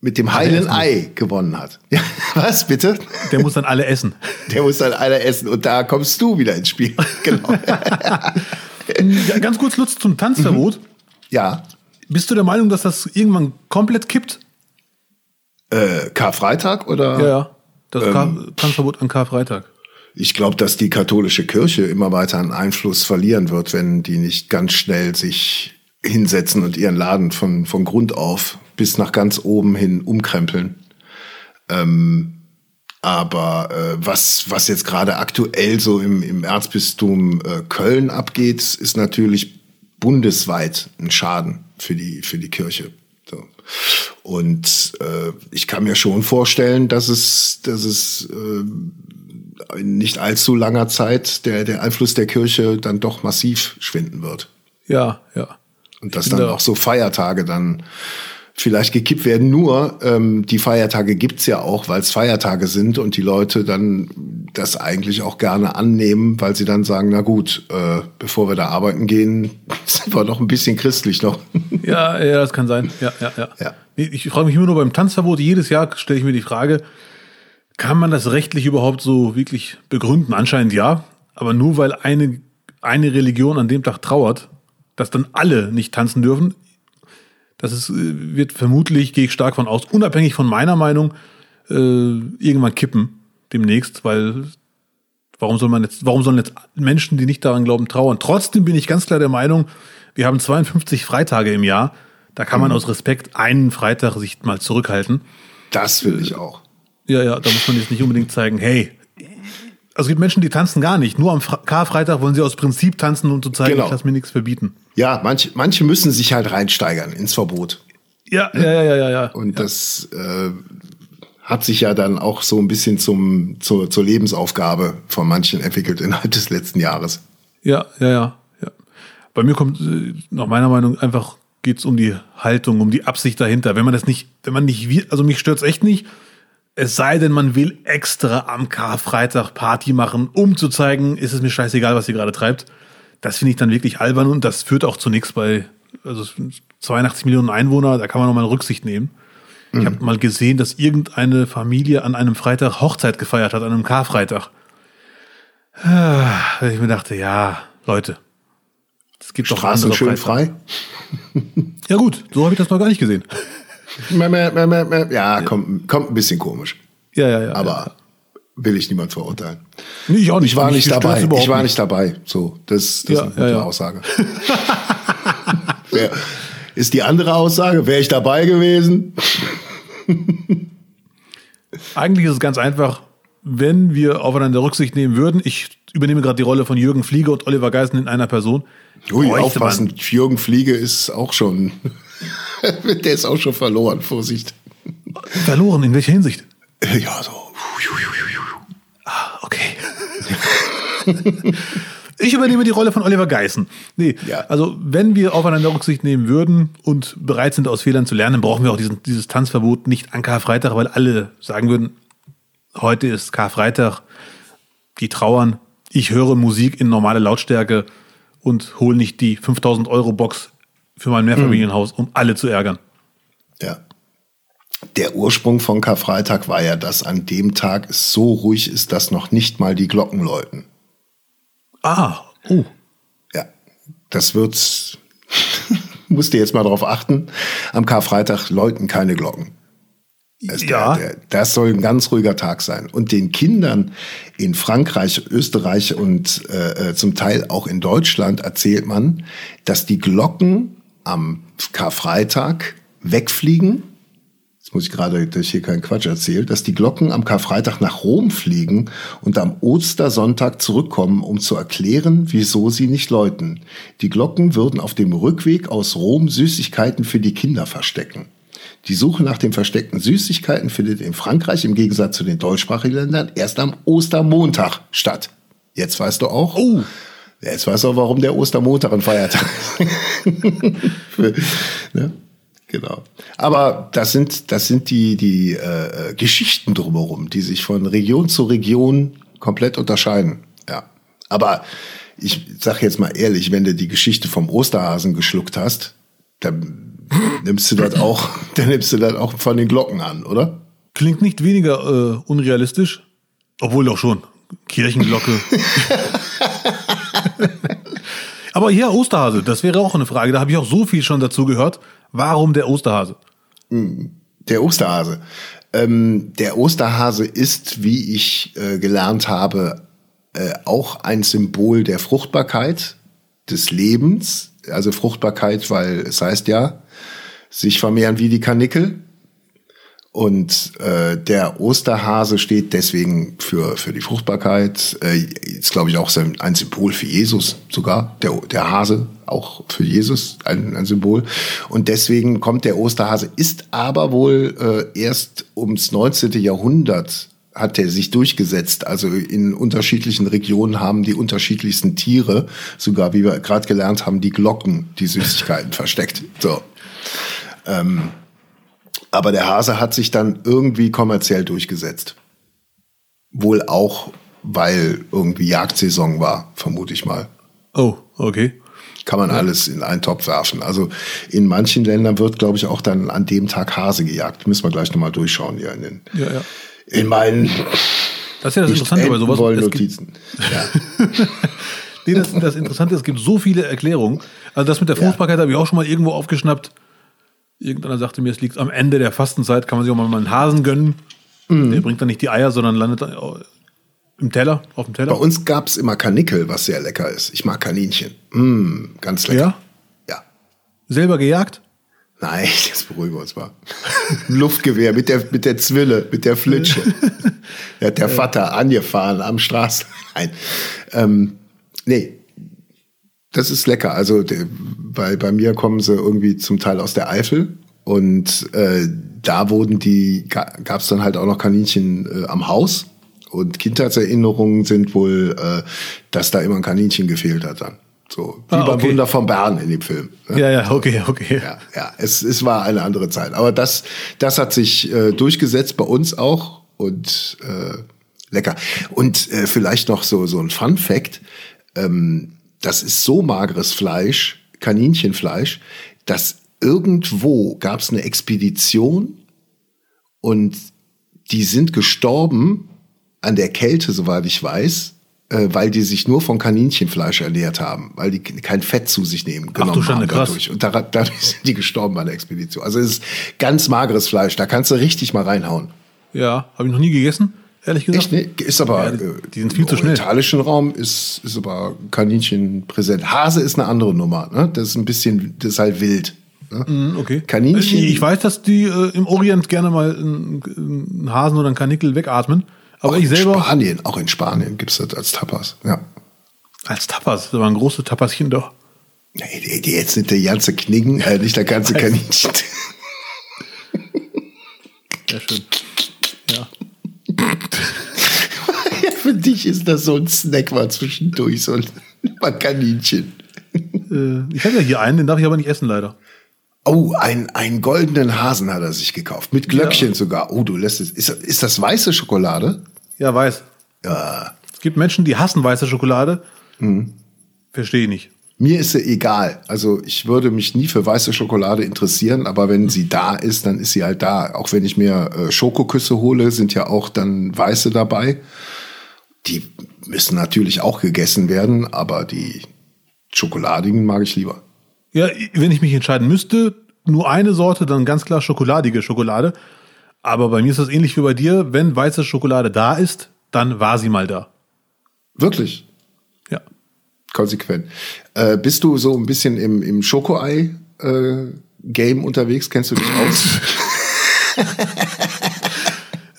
mit dem heilen. Ei gewonnen hat. Ja, was bitte? Der muss dann alle essen. Der muss dann einer essen und da kommst du wieder ins Spiel. Genau. Ja, ganz kurz Lutz zum Tanzverbot. ja, Bist du der Meinung, dass das irgendwann komplett kippt? äh, Karfreitag oder? Ja, ja. Das Ähm. Tanzverbot an Karfreitag. Ich glaube, dass die katholische Kirche immer weiter an Einfluss verlieren wird, wenn die nicht ganz schnell sich hinsetzen und ihren Laden von, von Grund auf bis nach ganz oben hin umkrempeln. Ähm, aber äh, was, was jetzt gerade aktuell so im, im Erzbistum äh, Köln abgeht, ist natürlich bundesweit ein Schaden für die, für die Kirche. So. Und äh, ich kann mir schon vorstellen, dass es, dass es äh, in nicht allzu langer Zeit der, der Einfluss der Kirche dann doch massiv schwinden wird. Ja, ja. Und dass dann finde auch so Feiertage dann vielleicht gekippt werden. Nur ähm, die Feiertage gibt's ja auch, weil es Feiertage sind und die Leute dann das eigentlich auch gerne annehmen, weil sie dann sagen, na gut, äh, bevor wir da arbeiten gehen, sind wir noch ein bisschen christlich noch. Ja, ja, das kann sein. Ja, ja, ja. Ja. Ich frage mich immer nur beim Tanzverbot. Jedes Jahr stelle ich mir die Frage, kann man das rechtlich überhaupt so wirklich begründen? Anscheinend ja. Aber nur weil eine, eine Religion an dem Tag trauert, dass dann alle nicht tanzen dürfen, das ist, äh, wird vermutlich, gehe ich stark von aus, unabhängig von meiner Meinung, äh, irgendwann kippen demnächst, weil warum soll man jetzt, warum sollen jetzt Menschen, die nicht daran glauben, trauern? Trotzdem bin ich ganz klar der Meinung, wir haben 52 Freitage im Jahr. Da kann man aus Respekt einen Freitag sich mal zurückhalten. Das will ich auch. Ja, ja, da muss man jetzt nicht unbedingt zeigen, hey, also es gibt Menschen, die tanzen gar nicht. Nur am Karfreitag wollen sie aus Prinzip tanzen, um zu zeigen, Genau. ich lasse mir nichts verbieten. Ja, manche, manche müssen sich halt reinsteigern ins Verbot. Ja, ja, ja, ja, ja. ja. Und das äh, hat sich ja dann auch so ein bisschen zum, zur, zur Lebensaufgabe von manchen entwickelt innerhalb des letzten Jahres. Ja, ja, ja, ja. Bei mir kommt äh, nach meiner Meinung einfach geht's um die Haltung, um die Absicht dahinter. Wenn man das nicht, wenn man nicht, also mich stört's echt nicht. Es sei denn, man will extra am Karfreitag Party machen, um zu zeigen, ist es mir scheißegal, was ihr gerade treibt. Das finde ich dann wirklich albern und das führt auch zu nichts bei, also es sind 82 Millionen Einwohner, da kann man noch mal eine Rücksicht nehmen. Ich habe mal gesehen, dass irgendeine Familie an einem Freitag Hochzeit gefeiert hat, an einem Karfreitag. Ah, Ich mir dachte, ja, Leute, es gibt doch Straßen schön frei. Ja gut, so habe ich das noch gar nicht gesehen. Ja, kommt, kommt ein bisschen komisch. Ja, ja, ja. Aber will ich niemand verurteilen. Nee, ich auch nicht. Ich war nicht dabei. Ich war nicht. dabei. So, das, das Ja, ist eine gute ja, ja. Aussage. Ist die andere Aussage, wäre ich dabei gewesen? Eigentlich ist es ganz einfach, wenn wir aufeinander Rücksicht nehmen würden. Ich übernehme gerade die Rolle von Jürgen Flieger und Oliver Geisen in einer Person. Ui, aufpassen. Jürgen Fliege ist auch schon, der ist auch schon verloren. Vorsicht. Verloren, in welcher Hinsicht? Ja, so. Ah, okay. ich übernehme die Rolle von Oliver Geißen. Nee, Ja. also wenn wir aufeinander Rücksicht nehmen würden und bereit sind, aus Fehlern zu lernen, brauchen wir auch diesen, dieses Tanzverbot nicht an Karfreitag, weil alle sagen würden, heute ist Karfreitag, die trauern, ich höre Musik in normale Lautstärke und hole nicht die 5000 Euro Box für mein Mehrfamilienhaus, um alle zu ärgern. Ja. Der Ursprung von Karfreitag war ja, dass an dem Tag es so ruhig ist, dass noch nicht mal die Glocken läuten. Ah, oh. Ja, das wird's. Musst du jetzt mal drauf achten. Am Karfreitag läuten keine Glocken. Das, Ja. der, der, das soll ein ganz ruhiger Tag sein. Und den Kindern in Frankreich, Österreich und äh, äh, zum Teil auch in Deutschland erzählt man, dass die Glocken am Karfreitag wegfliegen. Jetzt muss ich gerade, dass ich hier keinen Quatsch erzähle, dass die Glocken am Karfreitag nach Rom fliegen und am Ostersonntag zurückkommen, um zu erklären, wieso sie nicht läuten. Die Glocken würden auf dem Rückweg aus Rom Süßigkeiten für die Kinder verstecken. Die Suche nach den versteckten Süßigkeiten findet in Frankreich im Gegensatz zu den deutschsprachigen Ländern erst am Ostermontag statt. Jetzt weißt du auch. Oh. Jetzt weißt du auch, warum der Ostermontag ein Feiertag ist. Ne? Genau. Aber das sind, das sind die, die äh, Geschichten drumherum, die sich von Region zu Region komplett unterscheiden. Ja. Aber ich sag jetzt mal ehrlich, wenn du die Geschichte vom Osterhasen geschluckt hast, dann nimmst du das auch, dann nimmst du das auch von den Glocken an, oder? Klingt nicht weniger äh, unrealistisch, obwohl doch schon. Kirchenglocke. Aber hier Osterhase, das wäre auch eine Frage. Da habe ich auch so viel schon dazu gehört. Warum der Osterhase? Der Osterhase. Ähm, der Osterhase ist, wie ich äh, gelernt habe, äh, auch ein Symbol der Fruchtbarkeit, des Lebens. Also Fruchtbarkeit, weil es heißt ja, sich vermehren wie die Karnickel. Und äh, der Osterhase steht deswegen für, für die Fruchtbarkeit. Äh, ist, glaube ich, auch ein Symbol für Jesus sogar. Der, der Hase auch für Jesus ein, ein Symbol. Und deswegen kommt der Osterhase, ist aber wohl äh, erst ums 19. Jahrhundert hat er sich durchgesetzt. Also in unterschiedlichen Regionen haben die unterschiedlichsten Tiere, sogar wie wir gerade gelernt haben, die Glocken, die Süßigkeiten versteckt. So. Ähm, aber der Hase hat sich dann irgendwie kommerziell durchgesetzt. Wohl auch, weil irgendwie Jagdsaison war, vermute ich mal. Oh, okay. Kann man alles in einen Topf werfen. Also in manchen Ländern wird, glaube ich, auch dann an dem Tag Hase gejagt. Müssen wir gleich nochmal durchschauen hier in, den, Ja, ja. in meinen Das ist ja das Interessante bei sowas. wollen Es gibt, Notizen. Ja. nee, das, das Interessante ist, es gibt so viele Erklärungen. Also das mit der Ja. Fruchtbarkeit habe ich auch schon mal irgendwo aufgeschnappt. Irgendeiner sagte mir, es liegt am Ende der Fastenzeit, kann man sich auch mal einen Hasen gönnen. Mhm. Der bringt dann nicht die Eier, sondern landet dann im Teller, auf dem Bei Teller. uns gab's immer Karnickel, was sehr lecker ist. Ich mag Kaninchen. Mm, ganz lecker. Ja? Ja. Selber gejagt? Nein, jetzt beruhigen wir uns mal. Luftgewehr mit der, mit der Zwille, mit der Flitsche. Der hat der Vater angefahren am Straßen. Nein. Ähm, nee. Das ist lecker. Also bei, bei mir kommen sie irgendwie zum Teil aus der Eifel. Und äh, da wurden die, gab es dann halt auch noch Kaninchen äh, am Haus. Und Kindheitserinnerungen sind wohl, äh, dass da immer ein Kaninchen gefehlt hat dann. So, wie Ah, beim okay. Wunder vom Bern in dem Film. ne? Ja, ja, okay, okay. Ja, ja, es, es war eine andere Zeit. Aber das, das hat sich äh, durchgesetzt bei uns auch und äh, lecker. Und äh, vielleicht noch so, so ein Fun Fact. Ähm, das ist so mageres Fleisch, Kaninchenfleisch, dass irgendwo gab es eine Expedition und die sind gestorben an der Kälte, soweit ich weiß, äh, weil die sich nur von Kaninchenfleisch ernährt haben, weil die kein Fett zu sich nehmen genommen du Schande, haben krass. dadurch. Und dar- dadurch sind die gestorben bei der Expedition. Also es ist ganz mageres Fleisch, da kannst du richtig mal reinhauen. Ja, habe ich noch nie gegessen, ehrlich gesagt. Echt, ne? Ist aber Ja, äh, die sind viel zu im schnell. orientalischen Raum ist, ist aber Kaninchen präsent. Hase ist eine andere Nummer, ne? Das ist ein bisschen, das ist halt wild. Ne? Hm, Okay. Kaninchen- Ich weiß, dass die äh, im Orient gerne mal einen, Hasen oder einen Kanickel wegatmen. Aber auch ich in selber Spanien, auch in Spanien gibt's das als Tapas. Ja. als Tapas, das waren große Tapaschen doch. Nee, jetzt nicht der ganze Knicken, äh, nicht der ganze Kaninchen. Sehr schön. Für dich ist das so ein Snack mal zwischendurch, so ein Kaninchen. Äh, ich habe ja hier einen, den darf ich aber nicht essen, leider. Oh, ein, einen goldenen Hasen hat er sich gekauft. Mit Glöckchen sogar. Oh, du lässt es. Ist, ist das weiße Schokolade? Ja, weiß. Ja. Es gibt Menschen, die hassen weiße Schokolade. Mhm. Verstehe ich nicht. Mir ist sie egal. Also ich würde mich nie für weiße Schokolade interessieren, aber wenn sie da ist, dann ist sie halt da. Auch wenn ich mir äh, Schokoküsse hole, sind ja auch dann weiße dabei. Die müssen natürlich auch gegessen werden, aber die schokoladigen mag ich lieber. Ja, wenn ich mich entscheiden müsste, nur eine Sorte, dann ganz klar schokoladige Schokolade. Aber bei mir ist das ähnlich wie bei dir. Wenn weiße Schokolade da ist, dann war sie mal da. Wirklich? Ja. Konsequent. Äh, bist du so ein bisschen im, im Schokoei-Game äh, unterwegs? Kennst du dich aus?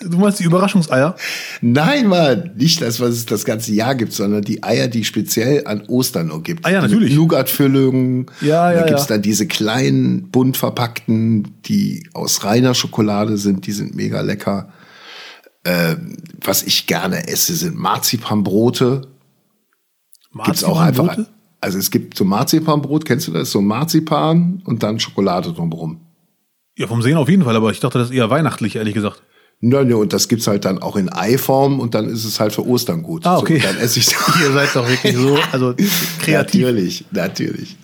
Du meinst die Überraschungseier? Nein, Mann, nicht das, was es das ganze Jahr gibt, sondern die Eier, die speziell an Ostern nur gibt. Ah ja, natürlich. Nougat-Füllungen. Ja, ja, Da gibt's ja. dann diese kleinen, bunt verpackten, die aus reiner Schokolade sind, die sind mega lecker. Ähm, was ich gerne esse, sind Marzipanbrote. Gibt's auch einfach. Marzipanbrote? Also es gibt so Marzipanbrot, kennst du das? So Marzipan und dann Schokolade drumherum. Ja, vom Sehen auf jeden Fall, aber ich dachte, das ist eher weihnachtlich, ehrlich gesagt. Nö, nö, und das gibt's halt dann auch in Eiform und dann ist es halt für Ostern gut. Ah, okay. So, dann esse ich Ihr seid doch wirklich so, also kreativ. Natürlich, natürlich.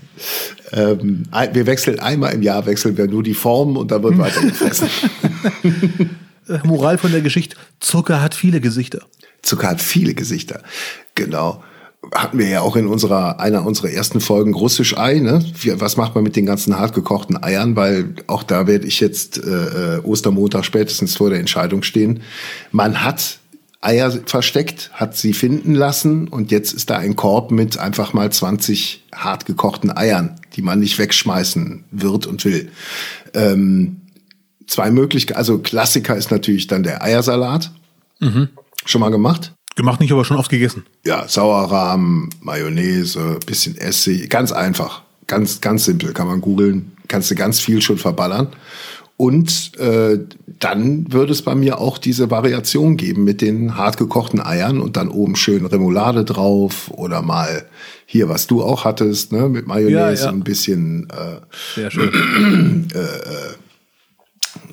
Ähm, wir wechseln einmal im Jahr, wechseln wir nur die Formen und dann wird weiter gefressen. Moral von der Geschichte: Zucker hat viele Gesichter. Zucker hat viele Gesichter. Genau. Hatten wir ja auch in unserer, einer unserer ersten Folgen russisch Ei, ne? Was macht man mit den ganzen hartgekochten Eiern? Weil auch da werde ich jetzt äh, äh, Ostermontag spätestens vor der Entscheidung stehen. Man hat Eier versteckt, hat sie finden lassen und jetzt ist da ein Korb mit einfach mal 20 hartgekochten Eiern, die man nicht wegschmeißen wird und will. Ähm, zwei Möglichkeiten, also Klassiker ist natürlich dann der Eiersalat. Schon mal gemacht? Gemacht nicht, aber schon oft gegessen. Ja, Sauerrahm, Mayonnaise, bisschen Essig, ganz einfach, ganz ganz simpel, kann man googeln, kannst du ganz viel schon verballern. Und äh, dann würde es bei mir auch diese Variation geben mit den hartgekochten Eiern und dann oben schön Remoulade drauf oder mal hier, was du auch hattest, ne, mit Mayonnaise Ja, ja. und ein bisschen äh, Sehr schön.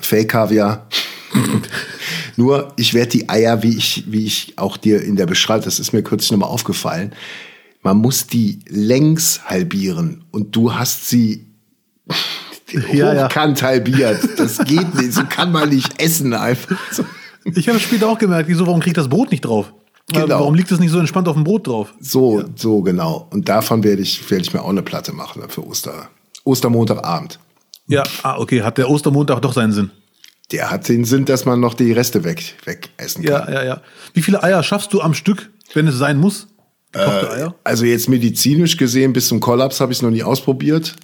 Fake-Kaviar. Nur, ich werde die Eier, wie ich, wie ich auch dir in der Beschreibung, das ist mir kürzlich nochmal aufgefallen, man muss die längs halbieren und du hast sie Ja, ja. hochkant halbiert. Das geht nicht, so kann man nicht essen einfach. Ich habe später auch gemerkt, wieso, warum kriegt das Brot nicht drauf? Genau. Warum liegt es nicht so entspannt auf dem Brot drauf? so, so genau. Und davon werde ich, werde ich mir auch eine Platte machen für Oster, Ostermontagabend. Ja, ah, okay, hat der Ostermontag doch seinen Sinn. Der hat den Sinn, dass man noch die Reste weg, wegessen kann. Ja, ja, ja. Wie viele Eier schaffst du am Stück, wenn es sein muss? Eier? Also jetzt medizinisch gesehen, bis zum Kollaps habe ich es noch nie ausprobiert.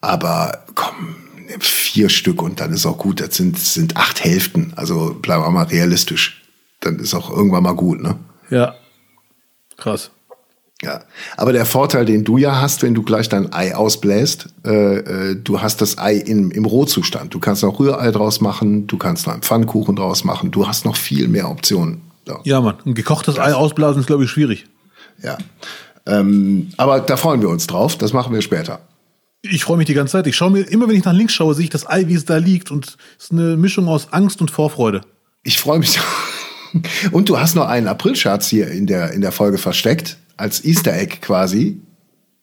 Aber komm, vier Stück und dann ist auch gut. Das sind, das sind acht Hälften. Also bleiben wir mal realistisch. Dann ist auch irgendwann mal gut, ne? Ja. Krass. Ja. Aber der Vorteil, den du ja hast, wenn du gleich dein Ei ausbläst, äh, äh, du hast das Ei im, im Rohzustand. Du kannst noch Rührei draus machen, du kannst noch einen Pfannkuchen draus machen. Du hast noch viel mehr Optionen. Ja. Ja, Mann. Ein gekochtes Ei ausblasen ist, glaube ich, schwierig. ja. Ähm, aber da freuen wir uns drauf. Das machen wir später. Ich freue mich die ganze Zeit. Ich schaue mir, immer wenn ich nach links schaue, sehe ich das Ei, wie es da liegt. Und es ist eine Mischung aus Angst und Vorfreude. Ich freue mich. Und du hast noch einen Aprilscherz hier in der, in der Folge versteckt, als Easter Egg quasi.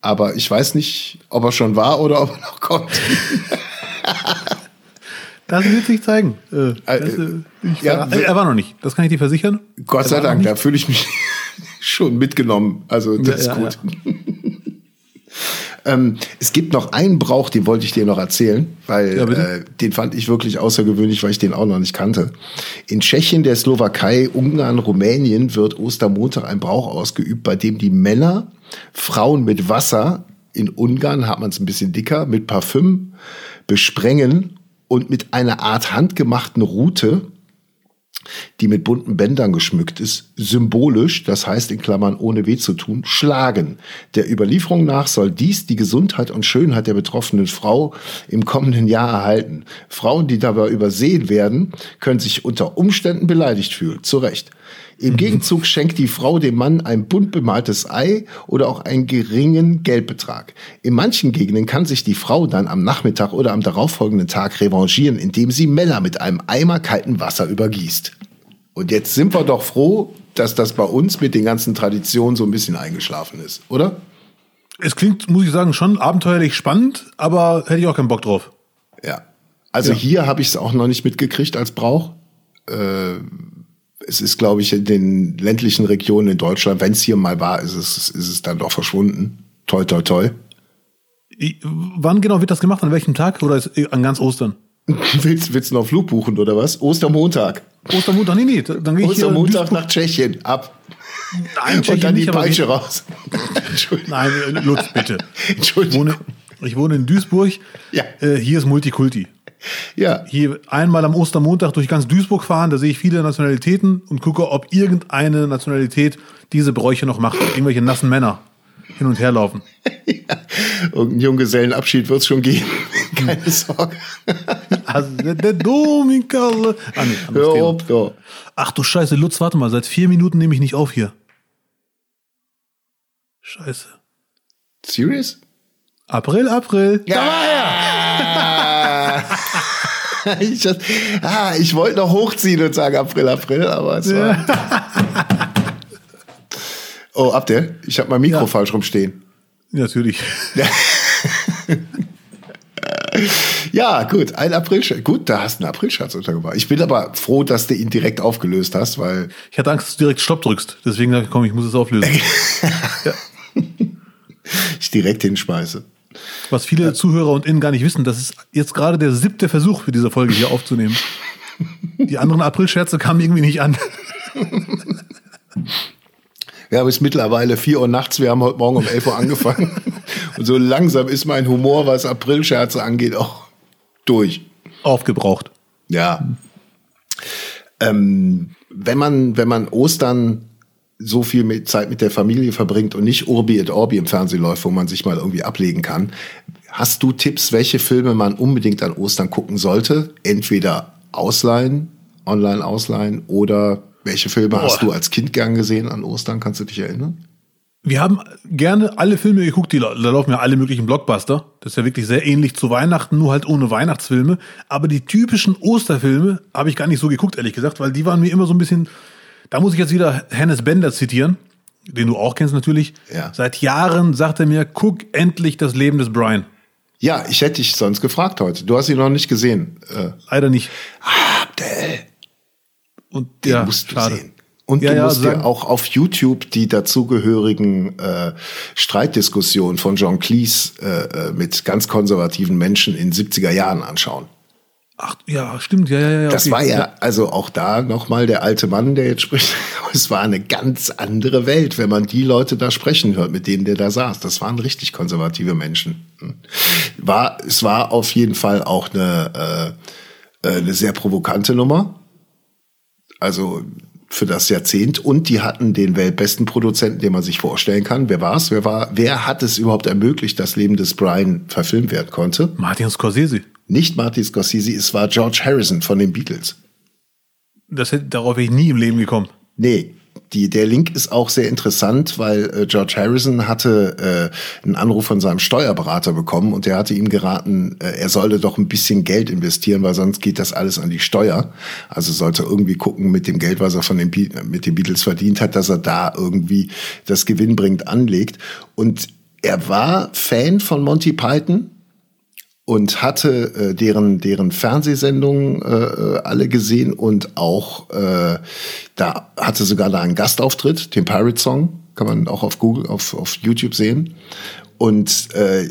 Aber ich weiß nicht, ob er schon war oder ob er noch kommt. Das wird sich zeigen. Äh, das, äh, ja, verra- äh, er war noch nicht. Das kann ich dir versichern. Gott sei war Dank, da fühle ich mich schon mitgenommen. Also das Ja, ist ja, gut. Ähm, es gibt noch einen Brauch, den wollte ich dir noch erzählen, weil Ja, äh, den fand ich wirklich außergewöhnlich, weil ich den auch noch nicht kannte. In Tschechien, der Slowakei, Ungarn, Rumänien wird Ostermontag ein Brauch ausgeübt, bei dem die Männer Frauen mit Wasser, in Ungarn hat man es ein bisschen dicker, mit Parfüm besprengen und mit einer Art handgemachten Rute die mit bunten Bändern geschmückt ist, symbolisch, das heißt in Klammern ohne weh zu tun, schlagen. Der Überlieferung nach soll dies die Gesundheit und Schönheit der betroffenen Frau im kommenden Jahr erhalten. Frauen, die dabei übersehen werden, können sich unter Umständen beleidigt fühlen. Zu Recht. Im Gegenzug schenkt die Frau dem Mann ein bunt bemaltes Ei oder auch einen geringen Geldbetrag. In manchen Gegenden kann sich die Frau dann am Nachmittag oder am darauffolgenden Tag revanchieren, indem sie Männer mit einem Eimer kalten Wasser übergießt. Und jetzt sind wir doch froh, dass das bei uns mit den ganzen Traditionen so ein bisschen eingeschlafen ist, oder? Es klingt, muss ich sagen, schon abenteuerlich spannend, aber hätte ich auch keinen Bock drauf. Ja. Also Ja. hier habe ich es auch noch nicht mitgekriegt als Brauch. Äh, es ist, glaube ich, in den ländlichen Regionen in Deutschland, wenn es hier mal war, ist es, ist es dann doch verschwunden. Toi, toi, toi. Wann genau wird das gemacht? An welchem Tag? Oder ist an ganz Ostern? willst, willst du noch Flug buchen oder was? Ostermontag. Ostermontag? Nee, nee, dann gehe ich Ostermontag nach Tschechien. Ab. Nein, Und Tschechien dann die nicht, Peitsche ich- raus. Entschuldigung. Nein, äh, Lutz, bitte. Ich Entschuldigung. wohne, ich wohne in Duisburg. Ja. Äh, hier ist Multikulti. Ja. Hier einmal am Ostermontag durch ganz Duisburg fahren, da sehe ich viele Nationalitäten und gucke, ob irgendeine Nationalität diese Bräuche noch macht. Irgendwelche nassen Männer hin und her laufen. Irgendeinen Junggesellenabschied wird es schon geben. Keine Sorge. Also, der, Domikalle. Ah, nee, Hör auf, ja. Ach du Scheiße, Lutz, warte mal, seit vier Minuten nehme ich nicht auf hier. Scheiße. Serious? April, April. Ja! ich, ah, ich wollte noch hochziehen und sagen April, April, aber es war. oh, Abdel, ich habe mein Mikro Ja. falsch rumstehen. Natürlich. Ja, gut, ein Aprilscherz. Gut, da hast du einen Aprilscherz untergebracht. Ich bin aber froh, dass du ihn direkt aufgelöst hast, weil Ich hatte Angst, dass du direkt Stopp drückst. Deswegen dachte ich, komm, ich muss es auflösen. ich direkt hinschmeiße. Was viele Zuhörer und Innen gar nicht wissen, das ist jetzt gerade der siebte Versuch für diese Folge hier aufzunehmen. Die anderen April-Scherze kamen irgendwie nicht an. Wir haben es mittlerweile 4 Uhr nachts, wir haben heute Morgen um 11 Uhr angefangen. Und so langsam ist mein Humor, was Aprilscherze angeht, auch durch. Aufgebraucht. Ja. Ähm, wenn man, wenn man Ostern so viel mit Zeit mit der Familie verbringt und nicht Urbi et Orbi im Fernsehen läuft, wo man sich mal irgendwie ablegen kann, hast du Tipps, welche Filme man unbedingt an Ostern gucken sollte? Entweder ausleihen, online ausleihen oder welche Filme Boah. hast du als Kind gern gesehen an Ostern? Kannst du dich erinnern? Wir haben gerne alle Filme geguckt, die, da laufen ja alle möglichen Blockbuster. Das ist ja wirklich sehr ähnlich zu Weihnachten, nur halt ohne Weihnachtsfilme. Aber die typischen Osterfilme habe ich gar nicht so geguckt, ehrlich gesagt, weil die waren mir immer so ein bisschen. Da muss ich jetzt wieder Hannes Bender zitieren, den du auch kennst natürlich. Ja. Seit Jahren sagt er mir, guck endlich das Leben des Brian. Ja, ich hätte dich sonst gefragt heute. Du hast ihn noch nicht gesehen. Äh, Leider nicht. Abdel. Und Den ja, musst du schade. sehen. Und Ja, du musst dir auch auf YouTube die dazugehörigen äh, Streitdiskussionen von John Cleese äh, äh, mit ganz konservativen Menschen in 70er Jahren anschauen. Ach, ja, stimmt, ja, ja, ja. Das okay. war ja, also auch da nochmal der alte Mann, der jetzt spricht. Es war eine ganz andere Welt, wenn man die Leute da sprechen hört, mit denen der da saß. Das waren richtig konservative Menschen. War, es war auf jeden Fall auch eine, äh, äh, eine sehr provokante Nummer. Also für das Jahrzehnt. Und die hatten den weltbesten Produzenten, den man sich vorstellen kann. Wer war's? Wer war, wer hat es überhaupt ermöglicht, dass Leben des Brian verfilmt werden konnte? Martin Scorsese. Nicht Martin Scorsese, es war George Harrison von den Beatles. Das hätte, darauf wäre ich nie im Leben gekommen. Nee, die, der Link ist auch sehr interessant, weil äh, George Harrison hatte äh, einen Anruf von seinem Steuerberater bekommen und der hatte ihm geraten, äh, er sollte doch ein bisschen Geld investieren, weil sonst geht das alles an die Steuer. Also sollte irgendwie gucken mit dem Geld, was er von den, Be mit den Beatles verdient hat, dass er da irgendwie das gewinnbringend anlegt. Und er war Fan von Monty Python und hatte äh, deren deren Fernsehsendungen äh, äh, alle gesehen und auch äh, da hatte sogar da einen Gastauftritt, den Pirate Song, kann man auch auf Google auf auf YouTube sehen. Und äh,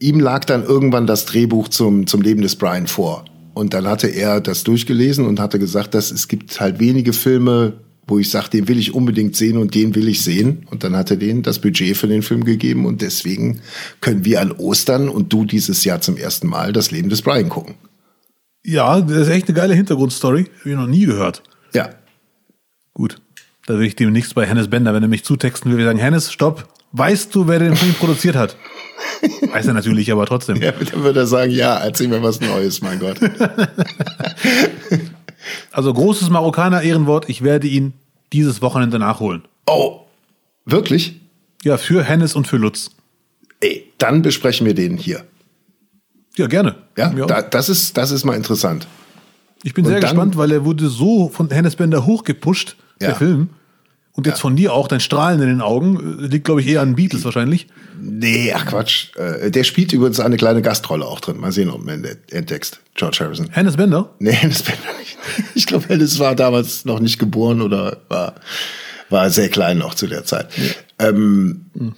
ihm lag dann irgendwann das Drehbuch zum zum Leben des Brian vor. Und dann hatte er das durchgelesen und hatte gesagt, dass es gibt halt wenige Filme wo ich sage, den will ich unbedingt sehen und den will ich sehen. Und dann hat er denen das Budget für den Film gegeben und deswegen können wir an Ostern und du dieses Jahr zum ersten Mal das Leben des Brian gucken. Ja, das ist echt eine geile Hintergrundstory. Habe ich noch nie gehört. Ja. Gut. Da will ich demnächst bei Hennes Bender, wenn er mich zutexten will, sagen, Hennes, stopp. Weißt du, wer den Film produziert hat? Weiß er natürlich, aber trotzdem. ja. Dann würde er sagen, ja, erzähl mir was Neues, mein Gott. Also großes Marokkaner Ehrenwort, ich werde ihn dieses Wochenende nachholen. Oh, wirklich? Ja, für Hennes und für Lutz. Ey, dann besprechen wir den hier. Ja, gerne. Ja, Ja. Da, das, ist, das ist mal interessant. ich bin und sehr gespannt, weil er wurde so von Hennes Bender hochgepusht, Ja. der Film. Und jetzt von dir auch, dein Strahlen in den Augen, äh, liegt, glaube ich, eher an Beatles wahrscheinlich. Nee, ach Quatsch. Äh, der spielt übrigens eine kleine Gastrolle auch drin. Mal sehen, ob man entdeckst. George Harrison. Hannes Bender? Nee, Hannes Bender nicht. Ich glaube, Hannes war damals noch nicht geboren oder war, war sehr klein noch zu der Zeit. Ja. Ähm,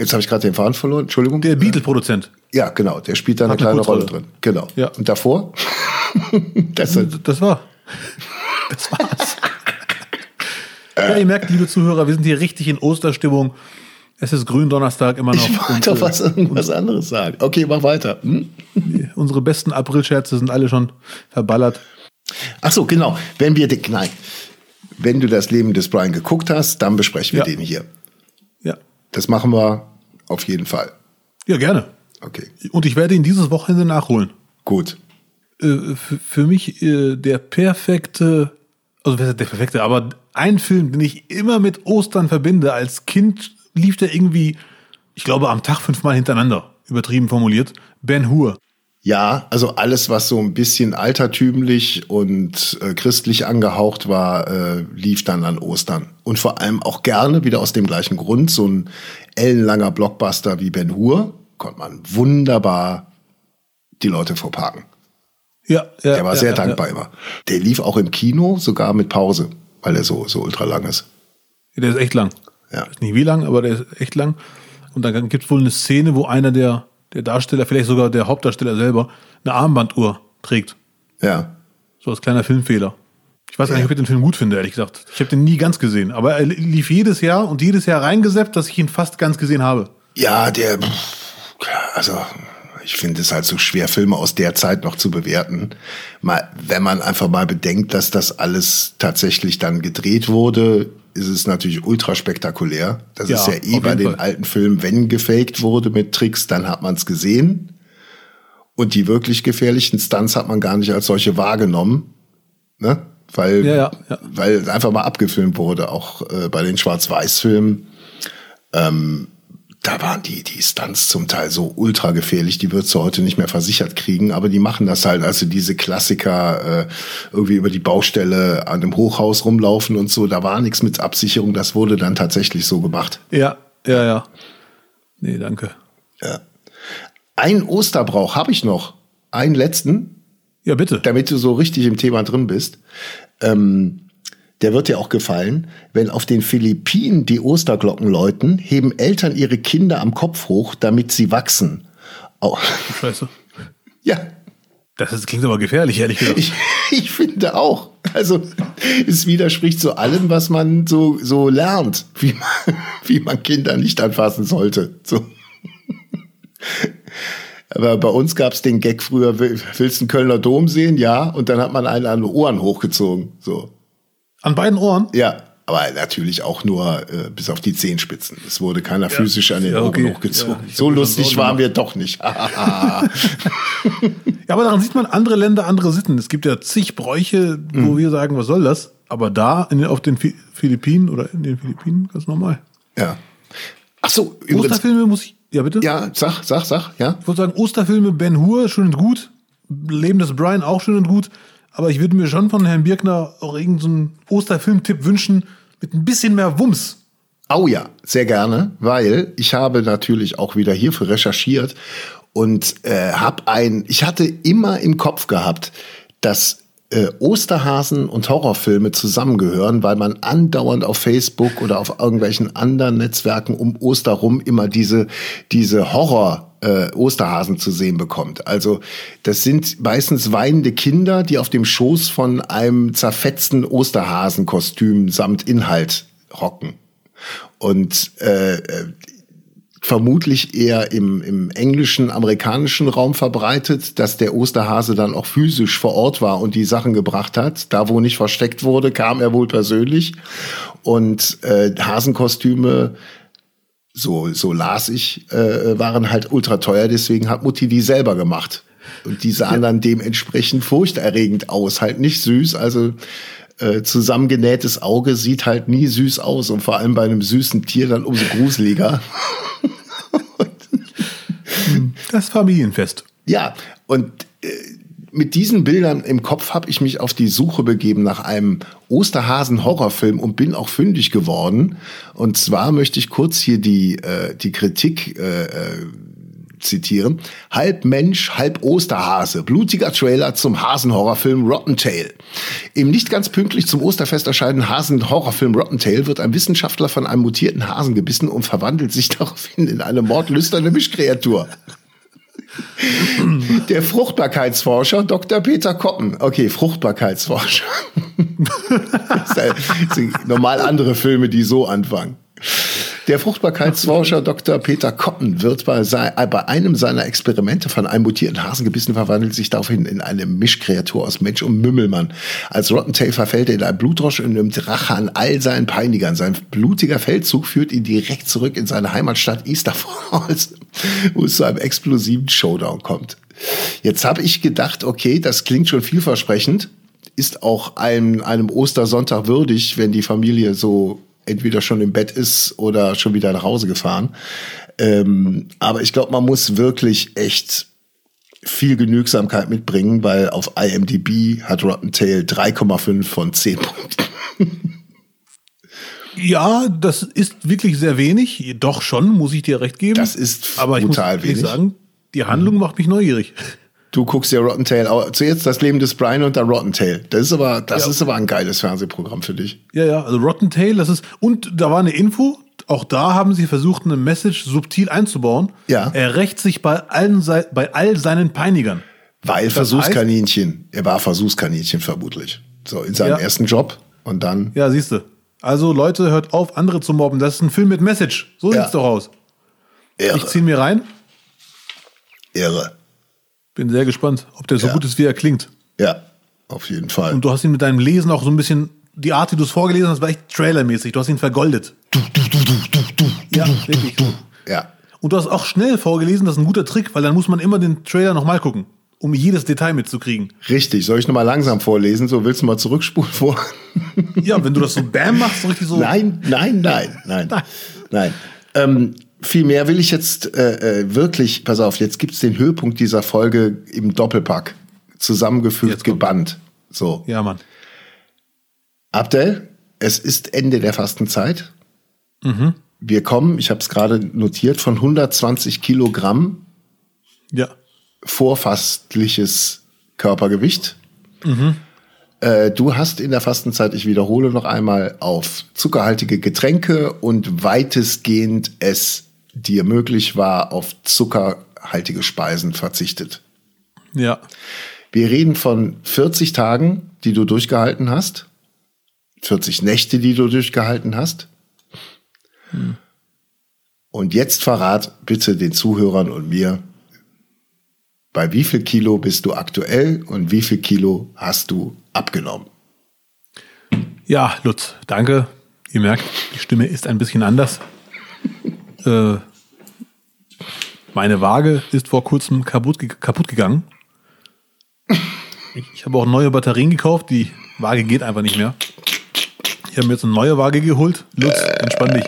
Jetzt habe ich gerade den Faden verloren. Entschuldigung. Der Beatle-Produzent. Ja, genau. Der spielt da eine kleine eine Rolle drin. Genau. Ja. Und davor? das, das war. Das war's. Ja, ihr merkt, liebe Zuhörer, wir sind hier richtig in Osterstimmung. Es ist Gründonnerstag immer noch. Ich wollte doch was, irgendwas anderes sagen. Okay, mach weiter. Hm? Unsere besten Aprilscherze sind alle schon verballert. Ach so, genau. Wenn wir, nein, wenn du das Leben des Brian geguckt hast, dann besprechen wir ja. den hier. Ja. Das machen wir auf jeden Fall. Ja, gerne. Okay. Und ich werde ihn dieses Wochenende nachholen. Gut. Äh, für, mich äh, der perfekte, also der perfekte, aber ein Film, den ich immer mit Ostern verbinde. Als Kind lief der irgendwie, ich glaube, am Tag fünfmal hintereinander, übertrieben formuliert. Ben Hur. Ja, also alles, was so ein bisschen altertümlich und äh, christlich angehaucht war, äh, lief dann an Ostern. Und vor allem auch gerne, wieder aus dem gleichen Grund, so ein ellenlanger Blockbuster wie Ben Hur, konnte man wunderbar die Leute vorparken. Ja, ja. Der war ja, sehr ja, dankbar ja. immer. Der lief auch im Kino, sogar mit Pause, weil er so, so ultra lang ist. Der ist echt lang. Ja. Ich weiß nicht wie lang, aber der ist echt lang. Und dann gibt es wohl eine Szene, wo einer der der Darsteller, vielleicht sogar der Hauptdarsteller selber, eine Armbanduhr trägt. Ja. So als kleiner Filmfehler. Ich weiß gar nicht, ob ich den Film gut finde, ehrlich gesagt. Ich habe den nie ganz gesehen. Aber er lief jedes Jahr und jedes Jahr reingeseppt, dass ich ihn fast ganz gesehen habe. Ja, der, also ich finde es halt so schwer, Filme aus der Zeit noch zu bewerten. Mal, wenn man einfach mal bedenkt, dass das alles tatsächlich dann gedreht wurde, ist es natürlich ultra spektakulär. Das ja, ist ja eh bei den Fall. alten Filmen, wenn gefaked wurde mit Tricks, dann hat man es gesehen. Und die wirklich gefährlichen Stunts hat man gar nicht als solche wahrgenommen. Ne? Weil, ja, ja, ja. weil einfach mal abgefilmt wurde, auch äh, bei den Schwarz-Weiß-Filmen. Ähm, da waren die, die Stunts zum Teil so ultra gefährlich, die würdest du heute nicht mehr versichert kriegen, aber die machen das halt, also diese Klassiker äh, irgendwie über die Baustelle an einem Hochhaus rumlaufen und so, da war nichts mit Absicherung, das wurde dann tatsächlich so gemacht. Ja, ja, ja. Nee, danke. Ja. Ein Osterbrauch habe ich noch, einen letzten. Ja, bitte. Damit du so richtig im Thema drin bist. Ähm, der wird dir auch gefallen. Wenn auf den Philippinen die Osterglocken läuten, heben Eltern ihre Kinder am Kopf hoch, damit sie wachsen. Oh. Scheiße. Ja. Das ist, klingt aber gefährlich, ehrlich gesagt. Ich, ich finde auch. Also, es widerspricht zu allem, was man so, so lernt, wie man, wie man Kinder nicht anfassen sollte. So. Aber bei uns gab es den Gag früher, willst du einen Kölner Dom sehen? Ja. Und dann hat man einen an den Ohren hochgezogen. So. An beiden Ohren? Ja, aber natürlich auch nur äh, bis auf die Zehenspitzen. Es wurde keiner ja. physisch an den ja, okay. Ohren hochgezogen. Ja, so lustig waren wir doch nicht. ja, aber daran sieht man andere Länder, andere Sitten. Es gibt ja zig Bräuche, wo mhm. wir sagen, was soll das? Aber da in, auf den Philippinen oder in den Philippinen ganz normal. Ja. Ach so, übrigens. Osterfilme muss ich. Ja, bitte? Ja, sag, sag, sag, ja. Ich würde sagen, Osterfilme, Ben Hur, schön und gut. Leben des Brian auch schön und gut. Aber ich würde mir schon von Herrn Birkner auch irgendeinen so Osterfilmtipp wünschen mit ein bisschen mehr Wumms. Oh ja, sehr gerne, weil ich habe natürlich auch wieder hierfür recherchiert und äh, habe ein, ich hatte immer im Kopf gehabt, dass äh, Osterhasen und Horrorfilme zusammengehören, weil man andauernd auf Facebook oder auf irgendwelchen anderen Netzwerken um Oster rum immer diese, diese Horror äh, Osterhasen zu sehen bekommt. Also das sind meistens weinende Kinder, die auf dem Schoß von einem zerfetzten Osterhasenkostüm samt Inhalt hocken. Und äh, äh vermutlich eher im, im englischen, amerikanischen Raum verbreitet, dass der Osterhase dann auch physisch vor Ort war und die Sachen gebracht hat. Da, wo nicht versteckt wurde, kam er wohl persönlich. Und äh, Hasenkostüme so, so las ich, äh, waren halt ultra teuer, deswegen hat Mutti die selber gemacht. Und die sahen dann dementsprechend furchterregend aus, halt nicht süß, also äh, zusammengenähtes Auge sieht halt nie süß aus und vor allem bei einem süßen Tier dann umso gruseliger. das Familienfest. Ja, und äh, mit diesen Bildern im Kopf habe ich mich auf die Suche begeben nach einem Osterhasen-Horrorfilm und bin auch fündig geworden. Und zwar möchte ich kurz hier die, äh, die Kritik äh, äh zitieren. Halb Mensch, halb Osterhase. Blutiger Trailer zum Hasenhorrorfilm Rotten Tail. Im nicht ganz pünktlich zum Osterfest erscheinenden Hasenhorrorfilm Rotten Tail wird ein Wissenschaftler von einem mutierten Hasen gebissen und verwandelt sich daraufhin in eine mordlüsterne Mischkreatur. Der Fruchtbarkeitsforscher Dr. Peter Koppen. Okay, Fruchtbarkeitsforscher. das sind normal andere Filme, die so anfangen. Der Fruchtbarkeitsforscher Dr. Peter Koppen wird bei, äh, bei, einem seiner Experimente von einem mutierten Hasen gebissen, verwandelt sich daraufhin in eine Mischkreatur aus Mensch und Mümmelmann. Als Rottentail verfällt er in ein Blutrausch und nimmt Rache an all seinen Peinigern. Sein blutiger Feldzug führt ihn direkt zurück in seine Heimatstadt Easter Falls, wo es zu einem explosiven Showdown kommt. Jetzt habe ich gedacht, okay, das klingt schon vielversprechend, ist auch einem, einem Ostersonntag würdig, wenn die Familie so entweder schon im Bett ist oder schon wieder nach Hause gefahren. Ähm, aber ich glaube, man muss wirklich echt viel Genügsamkeit mitbringen, weil auf IMDb hat Rotten Tail 3,5 von 10 Punkten. Ja, das ist wirklich sehr wenig. Doch schon, muss ich dir recht geben. Das ist aber ich brutal muss wenig. sagen, die Handlung macht mich neugierig. Du guckst ja Rotten Tail, zuerst das Leben des Brian und dann Rotten Tail. Das ist aber, das ja. ist aber ein geiles Fernsehprogramm für dich. Ja, ja, also Rotten Tail, das ist, und da war eine Info, auch da haben sie versucht, eine Message subtil einzubauen. Ja. Er rächt sich bei allen, bei all seinen Peinigern. Weil das Versuchskaninchen. Heißt, er war Versuchskaninchen vermutlich. So, in seinem ja. ersten Job und dann. Ja, siehst du. Also Leute, hört auf, andere zu mobben. Das ist ein Film mit Message. So ja. sieht's doch aus. Irre. Ich zieh mir rein. Irre. Bin sehr gespannt, ob der so ja. gut ist, wie er klingt. Ja, auf jeden Fall. Und du hast ihn mit deinem Lesen auch so ein bisschen, die Art, wie du es vorgelesen hast, war echt trailermäßig. Du hast ihn vergoldet. Du, du, du, du, du, du, ja, wirklich. Du, Ja. Und du hast auch schnell vorgelesen, das ist ein guter Trick, weil dann muss man immer den Trailer nochmal gucken, um jedes Detail mitzukriegen. Richtig, soll ich nochmal langsam vorlesen? So willst du mal zurückspulen vor? ja, wenn du das so bam machst, so richtig so. Nein, nein, nein, nein, nein. nein. Ähm, viel mehr will ich jetzt äh, äh, wirklich, pass auf, jetzt gibt's den Höhepunkt dieser Folge im Doppelpack. Zusammengefügt, gebannt. So. Ja, Mann. Abdel, es ist Ende der Fastenzeit. Mhm. Wir kommen, ich habe es gerade notiert, von 120 Kilogramm ja. vorfastliches Körpergewicht. Mhm. Äh, du hast in der Fastenzeit, ich wiederhole noch einmal, auf zuckerhaltige Getränke und weitestgehend es dir möglich war, auf zuckerhaltige Speisen verzichtet. Ja. Wir reden von 40 Tagen, die du durchgehalten hast. 40 Nächte, die du durchgehalten hast. Hm. Und jetzt verrat bitte den Zuhörern und mir, bei wie viel Kilo bist du aktuell und wie viel Kilo hast du abgenommen? Ja, Lutz, danke. Ihr merkt, die Stimme ist ein bisschen anders. Äh, meine Waage ist vor kurzem kaputt, kaputt gegangen. Ich, habe auch neue Batterien gekauft. Die Waage geht einfach nicht mehr. Ich habe mir jetzt eine neue Waage geholt. Lutz, entspann dich.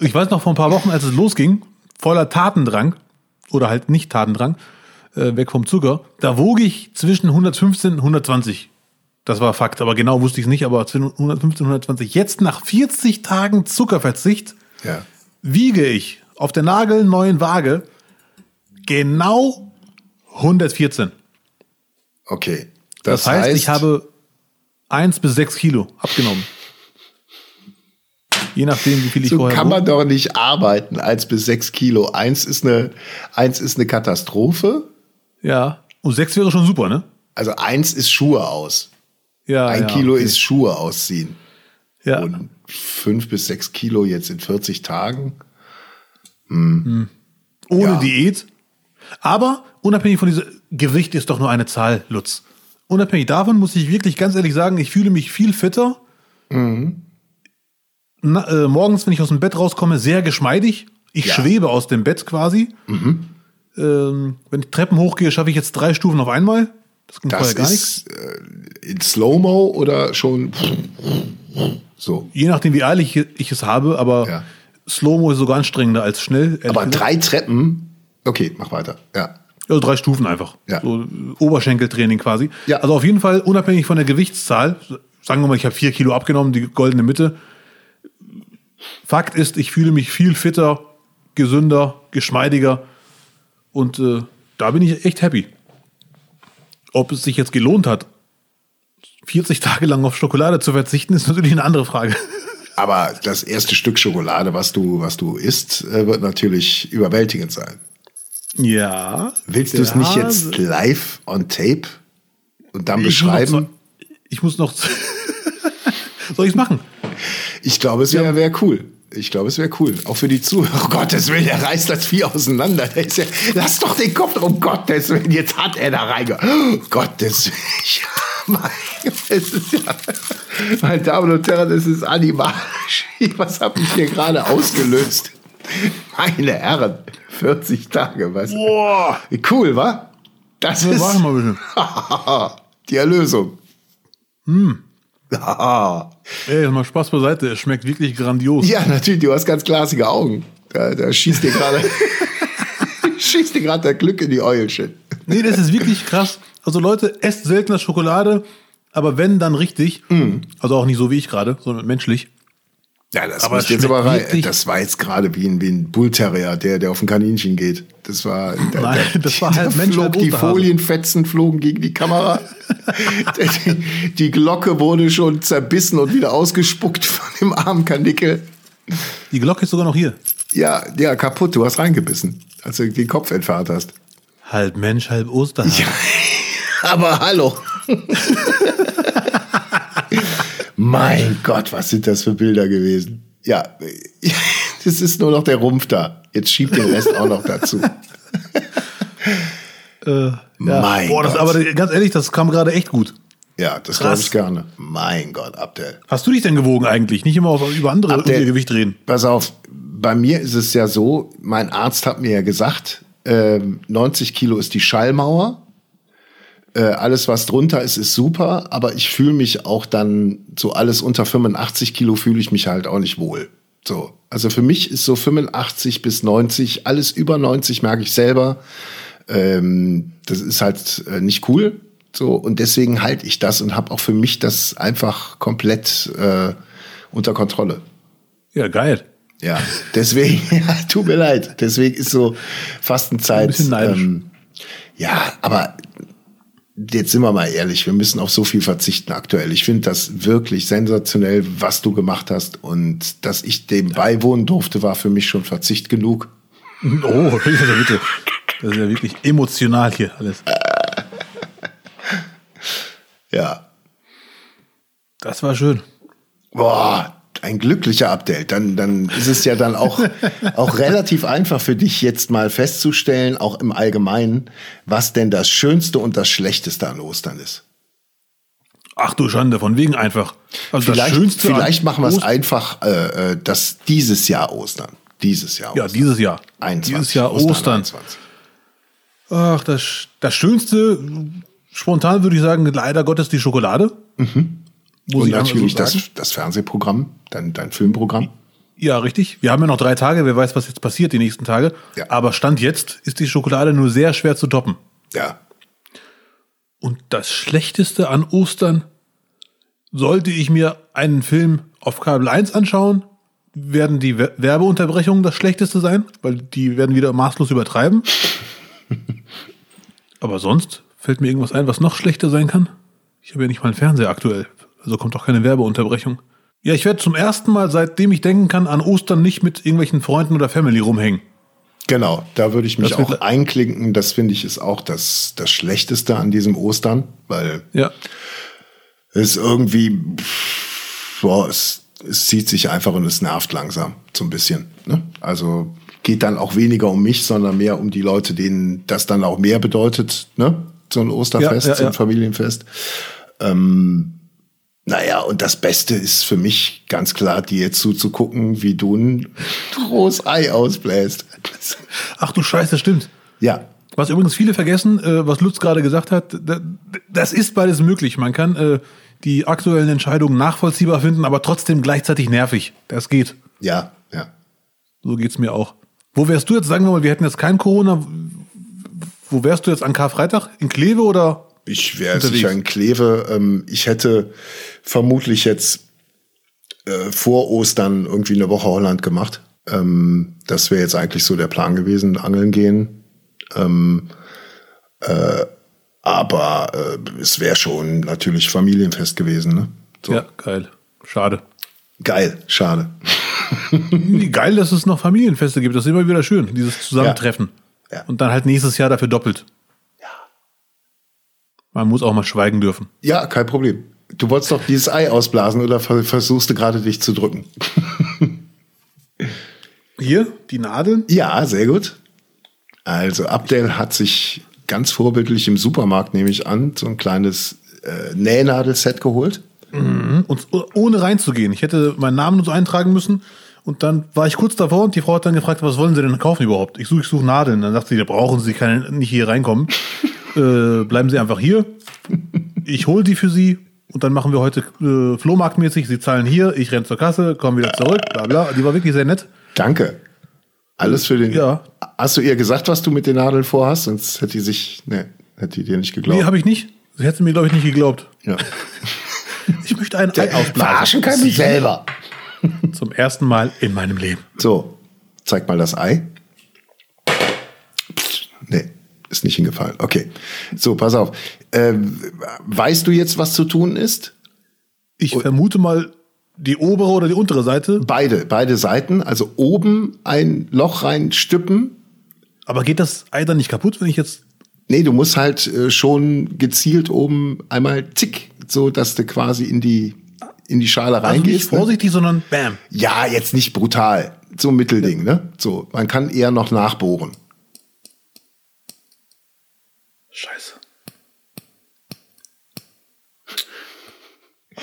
Ich weiß noch vor ein paar Wochen, als es losging, voller Tatendrang, oder halt nicht Tatendrang, äh, weg vom Zucker, da wog ich zwischen 115 und 120. Das war Fakt, aber genau wusste ich es nicht, aber zwischen 115 und 120. Jetzt nach 40 Tagen Zuckerverzicht ja wiege ich auf der nagelneuen Waage genau 114. Okay. Das, das heißt, heißt, ich habe 1 bis 6 Kilo abgenommen. Je nachdem, wie viel ich so vorher. kann man doch nicht arbeiten, 1 bis 6 Kilo. Eins ist eine, eins ist eine Katastrophe. Ja. Und 6 wäre schon super, ne? Also eins ist Schuhe aus. Ja. Ein ja, Kilo okay. ist Schuhe ausziehen. Ja. Und fünf bis sechs Kilo jetzt in 40 Tagen. Hm. Hm. Ohne ja. Diät. Aber unabhängig von diesem Gewicht ist doch nur eine Zahl, Lutz. Unabhängig davon muss ich wirklich ganz ehrlich sagen, ich fühle mich viel fitter. Mhm. Na, äh, morgens, wenn ich aus dem Bett rauskomme, sehr geschmeidig. Ich ja. schwebe aus dem Bett quasi. Mhm. Ähm, wenn ich Treppen hochgehe, schaffe ich jetzt drei Stufen auf einmal. Das, ging das gar ist äh, in Slow-Mo oder schon so. Je nachdem, wie eilig ich es habe, aber ja. Slow-Mo ist sogar anstrengender als schnell. Aber drei Treppen, okay, mach weiter, ja. Also drei Stufen einfach. Ja. So Oberschenkeltraining quasi. Ja. Also auf jeden Fall unabhängig von der Gewichtszahl. Sagen wir mal, ich habe vier Kilo abgenommen, die goldene Mitte. Fakt ist, ich fühle mich viel fitter, gesünder, geschmeidiger und äh, da bin ich echt happy. Ob es sich jetzt gelohnt hat, 40 Tage lang auf Schokolade zu verzichten, ist natürlich eine andere Frage. Aber das erste Stück Schokolade, was du, was du isst, äh, wird natürlich überwältigend sein. Ja. Willst du es nicht jetzt live on tape und dann beschreiben? Ich muss noch. Soll ich es machen? Ich glaube, es wäre wär cool. Ich glaube, es wäre cool. Auch für die Zuhörer. Oh Gottes Willen, der reißt das Vieh auseinander. Ja, lass doch den Kopf, um Gottes Willen, jetzt hat er da reinge... Oh, Gottes Willen. Es ist ja, meine Damen und Herren, es ist animalisch. Was habe ich hier gerade ausgelöst? Meine Herren, 40 Tage, was? Boah. Cool, wa? Das Ja, ist warte mal bitte. die Erlösung. Hm. Ey, mal Spaß beiseite. Es schmeckt wirklich grandios. Ja, natürlich, du hast ganz glasige Augen. Da, da schießt dir gerade schießt dir gerade der Glück in die Eulchen. Nee, das ist wirklich krass. Also Leute, esst seltener Schokolade, aber wenn, dann richtig. Mhm. Also auch nicht so wie ich gerade, sondern menschlich. Ja, das Aber jetzt aber rein. Das war jetzt gerade wie ein, wie ein Bullterrier, der, der auf ein Kaninchen geht. Das war, da, Nein, da, das war halt Mensch, flog Die. Folienfetzen flogen gegen die Kamera. die, die Glocke wurde schon zerbissen und wieder ausgespuckt von dem armen Kanickel. Die Glocke ist sogar noch hier. Ja, ja, kaputt. Du hast reingebissen, als du den Kopf entfernt hast. Halb Mensch, halb Osterhase. Aber hallo. mein Gott, was sind das für Bilder gewesen? Ja, das ist nur noch der Rumpf da. Jetzt schiebt den Rest auch noch dazu. Äh, ja. Mein Boah, das, Gott. aber ganz ehrlich, das kam gerade echt gut. Ja, das glaube ich gerne. Mein Gott, Abdel. Hast du dich denn gewogen eigentlich? Nicht immer auf, über andere Abdel- Gewicht reden. Pass auf, bei mir ist es ja so, mein Arzt hat mir ja gesagt, ähm, 90 Kilo ist die Schallmauer. Äh, alles, was drunter ist, ist super, aber ich fühle mich auch dann, so alles unter 85 Kilo fühle ich mich halt auch nicht wohl. So. Also für mich ist so 85 bis 90, alles über 90 merke ich selber. Ähm, das ist halt äh, nicht cool. So, und deswegen halte ich das und habe auch für mich das einfach komplett äh, unter Kontrolle. Ja, geil. Ja, deswegen, ja, tut mir leid. Deswegen ist so Fastenzeit. Ein bisschen neidisch. Ähm, ja, aber jetzt sind wir mal ehrlich, wir müssen auf so viel verzichten aktuell. Ich finde das wirklich sensationell, was du gemacht hast. Und dass ich dem beiwohnen durfte, war für mich schon Verzicht genug. Oh, also bitte. Das ist ja wirklich emotional hier alles. Ja. Das war schön. Boah, ein glücklicher Update. Dann, dann ist es ja dann auch, auch relativ einfach für dich jetzt mal festzustellen, auch im Allgemeinen, was denn das Schönste und das Schlechteste an Ostern ist. Ach du Schande, von wegen einfach. Also Vielleicht, das Schönste vielleicht machen wir es einfach, äh, äh, dass dieses Jahr Ostern. Dieses Jahr. Ja, Ostern. dieses Jahr. 21. Dieses Jahr Ostern. 21. Ach, das, das Schönste, spontan würde ich sagen, leider Gottes die Schokolade. Muss. Und natürlich so das, das Fernsehprogramm, dein, dein Filmprogramm. Ja, richtig. Wir haben ja noch drei Tage. Wer weiß, was jetzt passiert die nächsten Tage. Ja. Aber Stand jetzt ist die Schokolade nur sehr schwer zu toppen. Ja. Und das Schlechteste an Ostern, sollte ich mir einen Film auf Kabel 1 anschauen, werden die Wer- Werbeunterbrechungen das Schlechteste sein, weil die werden wieder maßlos übertreiben. Aber sonst fällt mir irgendwas ein, was noch schlechter sein kann. Ich habe ja nicht mal einen Fernseher aktuell, also kommt auch keine Werbeunterbrechung. Ja, ich werde zum ersten Mal, seitdem ich denken kann, an Ostern nicht mit irgendwelchen Freunden oder Family rumhängen. Genau, da würde ich mich Das auch einklinken. Das finde ich ist auch das, das Schlechteste an diesem Ostern, weil Ja. es irgendwie, boah, es, es zieht sich einfach und es nervt langsam so ein bisschen. Ne? Also geht dann auch weniger um mich, sondern mehr um die Leute, denen das dann auch mehr bedeutet, ne? So ein Osterfest, Ja, ja, so ein. Familienfest. Ähm, naja, und das Beste ist für mich ganz klar, dir zuzugucken, wie du ein rohes Ei ausbläst. Ach du Scheiße, stimmt. Ja, Was übrigens viele vergessen, äh, was Lutz gerade gesagt hat, da, das ist beides möglich. Man kann äh, die aktuellen Entscheidungen nachvollziehbar finden, aber trotzdem gleichzeitig nervig. Das geht. ja, ja. So geht's mir auch. Wo wärst du jetzt, sagen wir mal, wir hätten jetzt kein Corona, wo wärst du jetzt an Karfreitag? In Kleve oder? Ich wäre sicher in Kleve. Ähm, ich hätte vermutlich jetzt äh, vor Ostern irgendwie eine Woche Holland gemacht. Ähm, das wäre jetzt eigentlich so der Plan gewesen, angeln gehen. Ähm, äh, aber äh, es wäre schon natürlich Familienfest gewesen. Ne? So. Ja, geil. Schade. Geil, schade. Geil, dass es noch Familienfeste gibt. Das ist immer wieder schön, dieses Zusammentreffen. Ja. Ja. Und dann halt nächstes Jahr dafür doppelt. Man muss auch mal schweigen dürfen. Ja, kein Problem. Du wolltest doch dieses Ei ausblasen oder ver- versuchst du gerade dich zu drücken? Hier, die Nadeln. Ja, sehr gut. Also Abdel hat sich ganz vorbildlich im Supermarkt, nehme ich an, so ein kleines äh, Nähnadelset geholt. Und ohne reinzugehen. Ich hätte meinen Namen nur so eintragen müssen. Und dann war ich kurz davor und die Frau hat dann gefragt, was wollen Sie denn kaufen überhaupt? Ich suche ich suche Nadeln. Dann sagt sie, da brauchen Sie keine, nicht hier reinkommen. Äh, bleiben Sie einfach hier. Ich hole die für Sie. Und dann machen wir heute äh, Flohmarktmäßig. Sie zahlen hier, ich renn zur Kasse, komme wieder zurück, bla bla. Die war wirklich sehr nett. Danke. Alles für den. Ja. Hast du ihr gesagt, was du mit den Nadeln vorhast? Sonst hätte die sich, ne, hätte die dir nicht geglaubt. Nee, habe ich nicht. Sie hätte mir, glaube ich, nicht geglaubt. ja. Ich möchte ein Ei ausblasen. Verarschen kann mich selber. Zum ersten Mal in meinem Leben. So, zeig mal das Ei. Psst, Nee, ist nicht hingefallen. Okay. So, pass auf. Ähm, weißt du jetzt, was zu tun ist? Ich vermute mal die obere oder die untere Seite. Beide, beide Seiten. Also oben ein Loch reinstippen. Aber geht das Ei dann nicht kaputt, wenn ich jetzt. Nee, du musst halt äh, schon gezielt oben einmal zick, so dass du quasi in die, in die Schale Also nicht reingehst. ne? vorsichtig, sondern bam. Ja, jetzt nicht brutal. So ein Mittelding, ne? So, man kann eher noch nachbohren. Scheiße.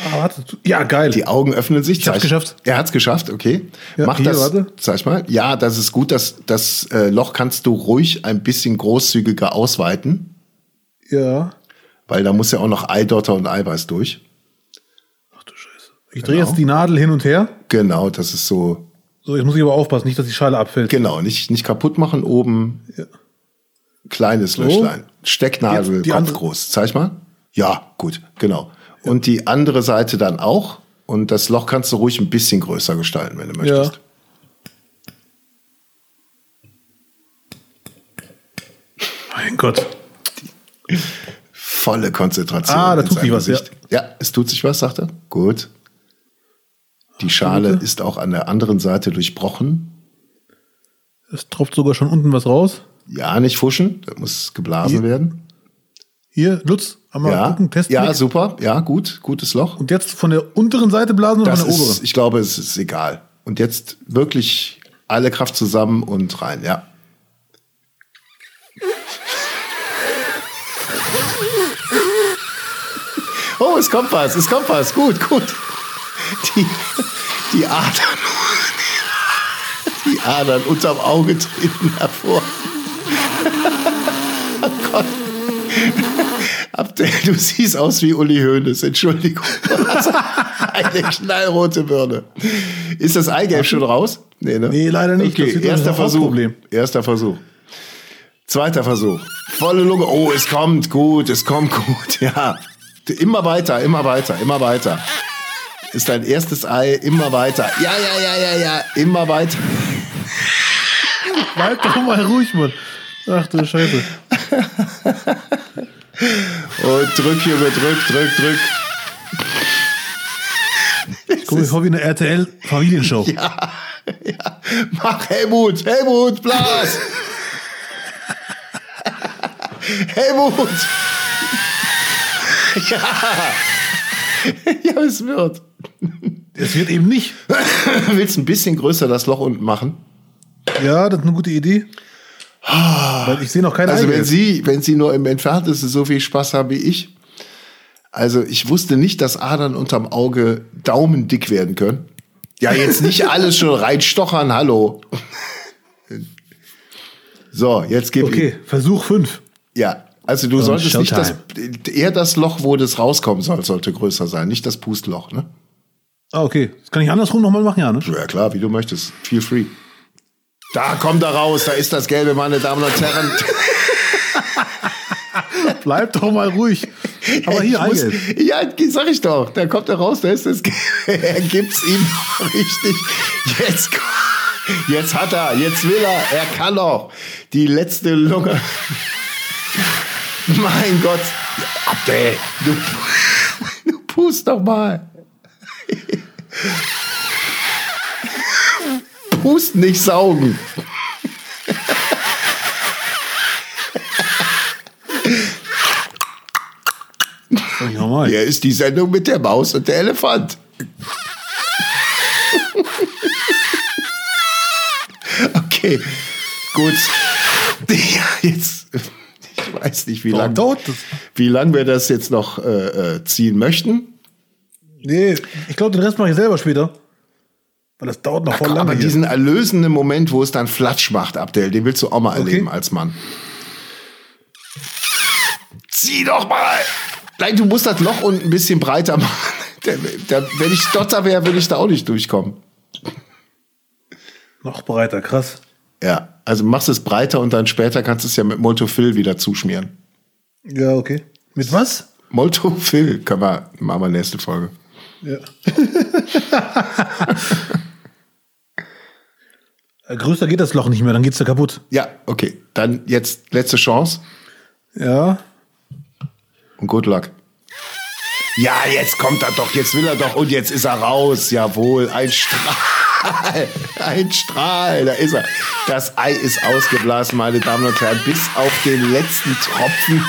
Ah, warte. Ja, geil. Die Augen öffnen sich. Ich hab's Zeig- geschafft. Er hat's geschafft, okay. Ja, Mach hier, das. warte. Zeig mal. Ja, das ist gut. Das, das äh, Loch kannst du ruhig ein bisschen großzügiger ausweiten, ja. weil da muss ja auch noch Eidotter und Eiweiß durch. Ach du Scheiße. Ich drehe jetzt die Nadel hin und her. Genau, das ist so. So, jetzt muss ich aber aufpassen, nicht, dass die Schale abfällt. Genau, nicht, nicht kaputt machen. Oben Ja. kleines Löchlein. Stecknadel, Kopf andere- groß. Zeig mal. Ja, gut, genau. Und die andere Seite dann auch. Und das Loch kannst du ruhig ein bisschen größer gestalten, wenn du möchtest. Mein Gott. Volle Konzentration. Ah, da tut sich was, ja. ja. es tut sich was, sagt er. Gut. Die Schale bitte? ist auch an der anderen Seite durchbrochen. Es tropft sogar schon unten was raus. Ja, nicht fuschen, das muss geblasen Hier. werden. Hier, Lutz, einmal Ja, gucken, testen. ja, super, ja, gut, gutes Loch. Und jetzt von der unteren Seite blasen oder Das von der oberen? ist, ich glaube, es ist egal. Und jetzt wirklich alle Kraft zusammen und rein, ja. Oh, es kommt was, es kommt was. Gut, gut. Die, die Adern, die Adern unterm Auge treten hervor. Oh Gott. Abdel, du siehst aus wie Uli Hoeneß, Entschuldigung. Eine knallrote Birne. Ist das Eigelb schon raus? Nee, ne? Nee, leider nicht. Okay, erster Versuch. Erster Versuch. Zweiter Versuch. Volle Lunge. Oh, es kommt gut, es kommt gut. Ja. Immer weiter, immer weiter, immer weiter. Ist dein erstes Ei, immer weiter. Ja, ja, ja, ja, ja, immer weiter. Bleib doch mal ruhig, Mann. Ach du Scheiße. Und drück, Junge, drück, drück, drück. Guck, ich hoffe, eine RTL-Familienshow. Ja, ja. Mach Helmut, Helmut, Blas. Helmut. Ja. Ja, es wird. Es wird eben nicht. Willst ein bisschen größer das Loch unten machen? Ja, das ist eine gute Idee. Weil ich sehe noch keine Also wenn. Sie, wenn Sie nur im Entferntesten so viel Spaß haben wie ich. Also ich wusste nicht, dass Adern unterm Auge daumendick werden können. Ja, jetzt nicht alles schon reinstochern, hallo. So, jetzt gib Okay, Versuch 5. Ja, also du solltest nicht das, Showtime. eher das Loch, wo das rauskommen soll, sollte größer sein, nicht das Pustloch, ne? Ah, okay. Das kann ich andersrum nochmal machen, ja, ne? Ja klar, wie du möchtest. Feel free. Da kommt er raus, da ist das Gelbe, meine Damen und Herren. Bleib doch mal ruhig. Aber hier, Ich muss, ja, sag ich doch. Da kommt er raus, da ist das. er gibt's ihm richtig. Jetzt, jetzt hat er, jetzt will er, er kann noch. Die letzte Lunge. Mein Gott. Abdel, du, du pust doch mal. Pust nicht saugen. Hier ist die Sendung mit der Maus und der Elefant. okay, gut. Ja, jetzt, ich weiß nicht, wie lange wie lang wir das jetzt noch äh, äh, ziehen möchten. Nee, ich glaube, den Rest mache ich selber später. Weil das dauert noch voll lange. Aber hier. diesen erlösenden Moment, wo es dann flatsch macht, Abdel, den willst du auch mal erleben Okay. als Mann. Zieh doch mal! Nein, du musst das Loch unten ein bisschen breiter machen. Da, da, wenn ich Dotter wäre, würde ich da auch nicht durchkommen. Noch breiter, krass. Ja, also machst es breiter und dann später kannst du es ja mit Moltofil wieder zuschmieren. Ja, okay. Mit was? Moltofil können wir, machen wir nächste Folge. Ja. Äh, Größer geht das Loch nicht mehr, dann geht's ja kaputt. Ja, okay. Dann jetzt letzte Chance Ja. und good luck. Ja, jetzt kommt er doch, jetzt will er doch und jetzt ist er raus. Jawohl, ein Strahl. Ein Strahl, da ist er. Das Ei ist ausgeblasen, meine Damen und Herren, bis auf den letzten Tropfen.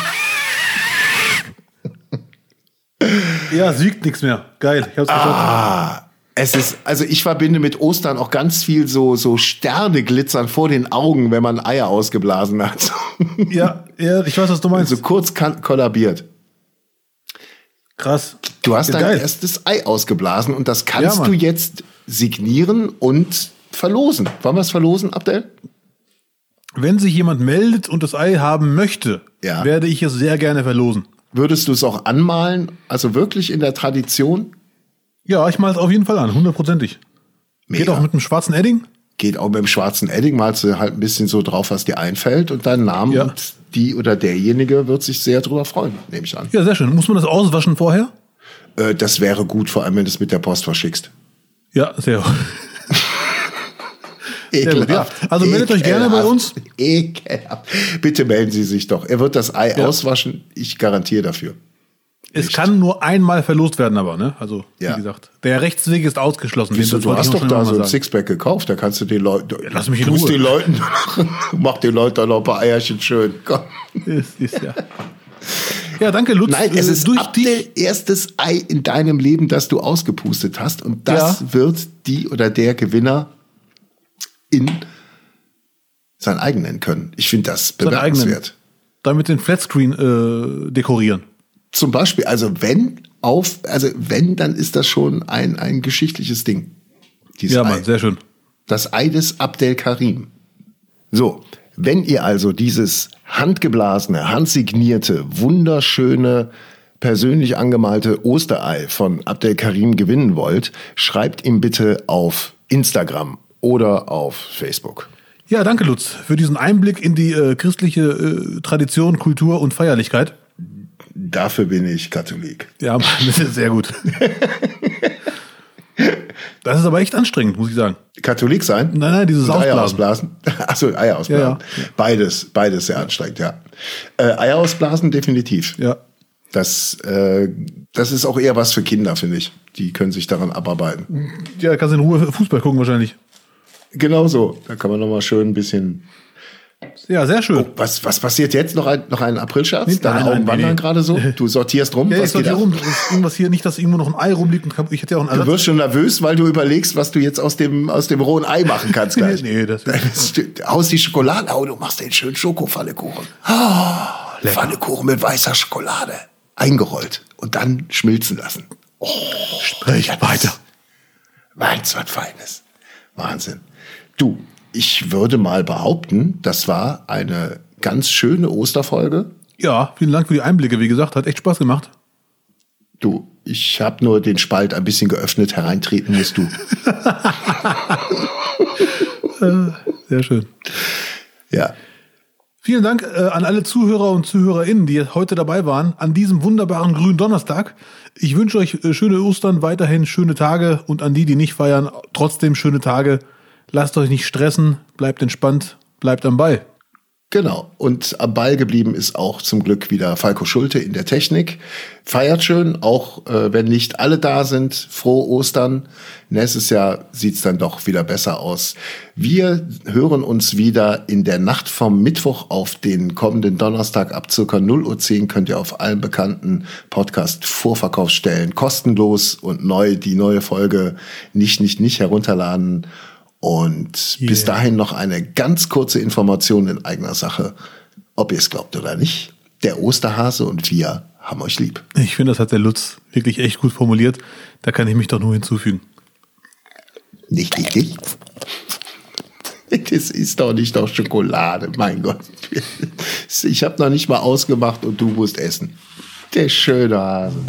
Ja, siegt nichts mehr. Geil, ich hab's geschafft. Es ist, also ich verbinde mit Ostern auch ganz viel so, so Sterne glitzern vor den Augen, wenn man Eier ausgeblasen hat. Ja, ja, ich weiß, was du meinst. so kurz kan- kollabiert. Krass. Du hast Ja, dein geil. erstes Ei ausgeblasen und das kannst Ja, du jetzt signieren und verlosen. Wollen wir es verlosen, Abdel? Wenn sich jemand meldet und das Ei haben möchte, Ja. werde ich es sehr gerne verlosen. Würdest du es auch anmalen? Also wirklich in der Tradition? Ja, ich mal es auf jeden Fall an, hundertprozentig. Geht auch mit einem schwarzen Edding? Geht auch mit dem schwarzen Edding, malst du halt ein bisschen so drauf, was dir einfällt und deinen Namen Ja. und die oder derjenige wird sich sehr drüber freuen, nehme ich an. Ja, sehr schön. Muss man das auswaschen vorher? Äh, das wäre gut, vor allem wenn du es mit der Post verschickst. Ja, sehr. Gut, ja. Also meldet euch gerne bei uns. Ekelhaft. Bitte melden Sie sich doch. Er wird das Ei Ja. auswaschen. Ich garantiere dafür. Es kann nur einmal verlost werden, aber, ne? Also, Ja. wie gesagt, der Rechtsweg ist ausgeschlossen. Wieso, du hast doch da so ein. Sixpack gekauft. Da kannst du den Leuten. lass mich in Ruhe. den Leuten. mach den Leuten doch noch ein paar Eierchen schön. Komm. Ist, ist, ja. ja, danke, Lutz. Nein, es Äh, ist durch Abdel erstes Ei in deinem Leben, das du ausgepustet hast. Und das Ja. wird die oder der Gewinner in sein eigen nennen können. Ich finde das eigenen. bemerkenswert. damit den Flatscreen äh, dekorieren. Zum Beispiel, also wenn auf, also wenn, dann ist das schon ein, ein geschichtliches Ding. Ja, Ei. Mann, sehr schön. Das Ei des Abdel Karim. So, wenn ihr also dieses handgeblasene, handsignierte, wunderschöne, persönlich angemalte Osterei von Abdel Karim gewinnen wollt, schreibt ihm bitte auf Instagram oder auf Facebook. Ja, danke, Lutz, für diesen Einblick in die äh, christliche äh, Tradition, Kultur und Feierlichkeit. Dafür bin ich Katholik. Ja, das ist sehr gut. Das ist aber echt anstrengend, muss ich sagen. Katholik sein? Nein, nein, dieses Und Eier Ausblasen. ausblasen. Achso, Eier ausblasen. Ja, ja. Beides, beides sehr anstrengend, ja. Äh, Eier ausblasen, definitiv. Ja. Das, äh, das ist auch eher was für Kinder, finde ich. Die können sich daran abarbeiten. Ja, kannst in Ruhe Fußball gucken wahrscheinlich. Genau so. Da kann man noch mal schön ein bisschen. Ja, sehr schön. Was, was passiert jetzt? Noch ein, noch ein Aprilscherz? Nee, Deine nein, Augen nein, wandern nee. gerade so? Du sortierst rum? ja, was ich ab? rum. Irgendwas hier nicht, dass irgendwo noch ein Ei rumliegt. Und ich hätte ja auch einen Du wirst schon nervös, weil du überlegst, was du jetzt aus dem, aus dem rohen Ei machen kannst gleich. Nee, das- Aus die Schokolade. Oh, du machst den schönen Schokopfannekuchen. Oh, Pfannekuchen mit weißer Schokolade. Eingerollt. Und dann schmilzen lassen. Oh, Sprich weiter. Meins was Feines. Wahnsinn. Du, ich würde mal behaupten, das war eine ganz schöne Osterfolge. Ja, vielen Dank für die Einblicke. Wie gesagt, hat echt Spaß gemacht. Du, ich habe nur den Spalt ein bisschen geöffnet. Hereintreten musst du. Sehr schön. ja. Vielen Dank äh, an alle Zuhörer und Zuhörerinnen, die heute dabei waren, an diesem wunderbaren grünen Donnerstag. Ich wünsche euch äh, schöne Ostern, weiterhin schöne Tage und an die, die nicht feiern, trotzdem schöne Tage. Lasst euch nicht stressen, bleibt entspannt, bleibt am Ball. Genau. Und am Ball geblieben ist auch zum Glück wieder Falco Schulte in der Technik. Feiert schön, auch äh, wenn nicht alle da sind. Frohe Ostern. Nächstes Jahr sieht's dann doch wieder besser aus. Wir hören uns wieder in der Nacht vom Mittwoch auf den kommenden Donnerstag ab circa 0.10 Uhr könnt ihr auf allen bekannten Podcast-Vorverkaufsstellen kostenlos und neu die neue Folge nicht, nicht, nicht herunterladen. Und yeah. bis dahin noch eine ganz kurze Information in eigener Sache. Ob ihr es glaubt oder nicht, der Osterhase und wir haben euch lieb. Ich finde, das hat der Lutz wirklich echt gut formuliert. Da kann ich mich doch nur hinzufügen. Nicht, nicht, nicht. Das ist doch nicht doch Schokolade, mein Gott. Ich habe noch nicht mal ausgemacht und du musst essen. Der schöne Hase.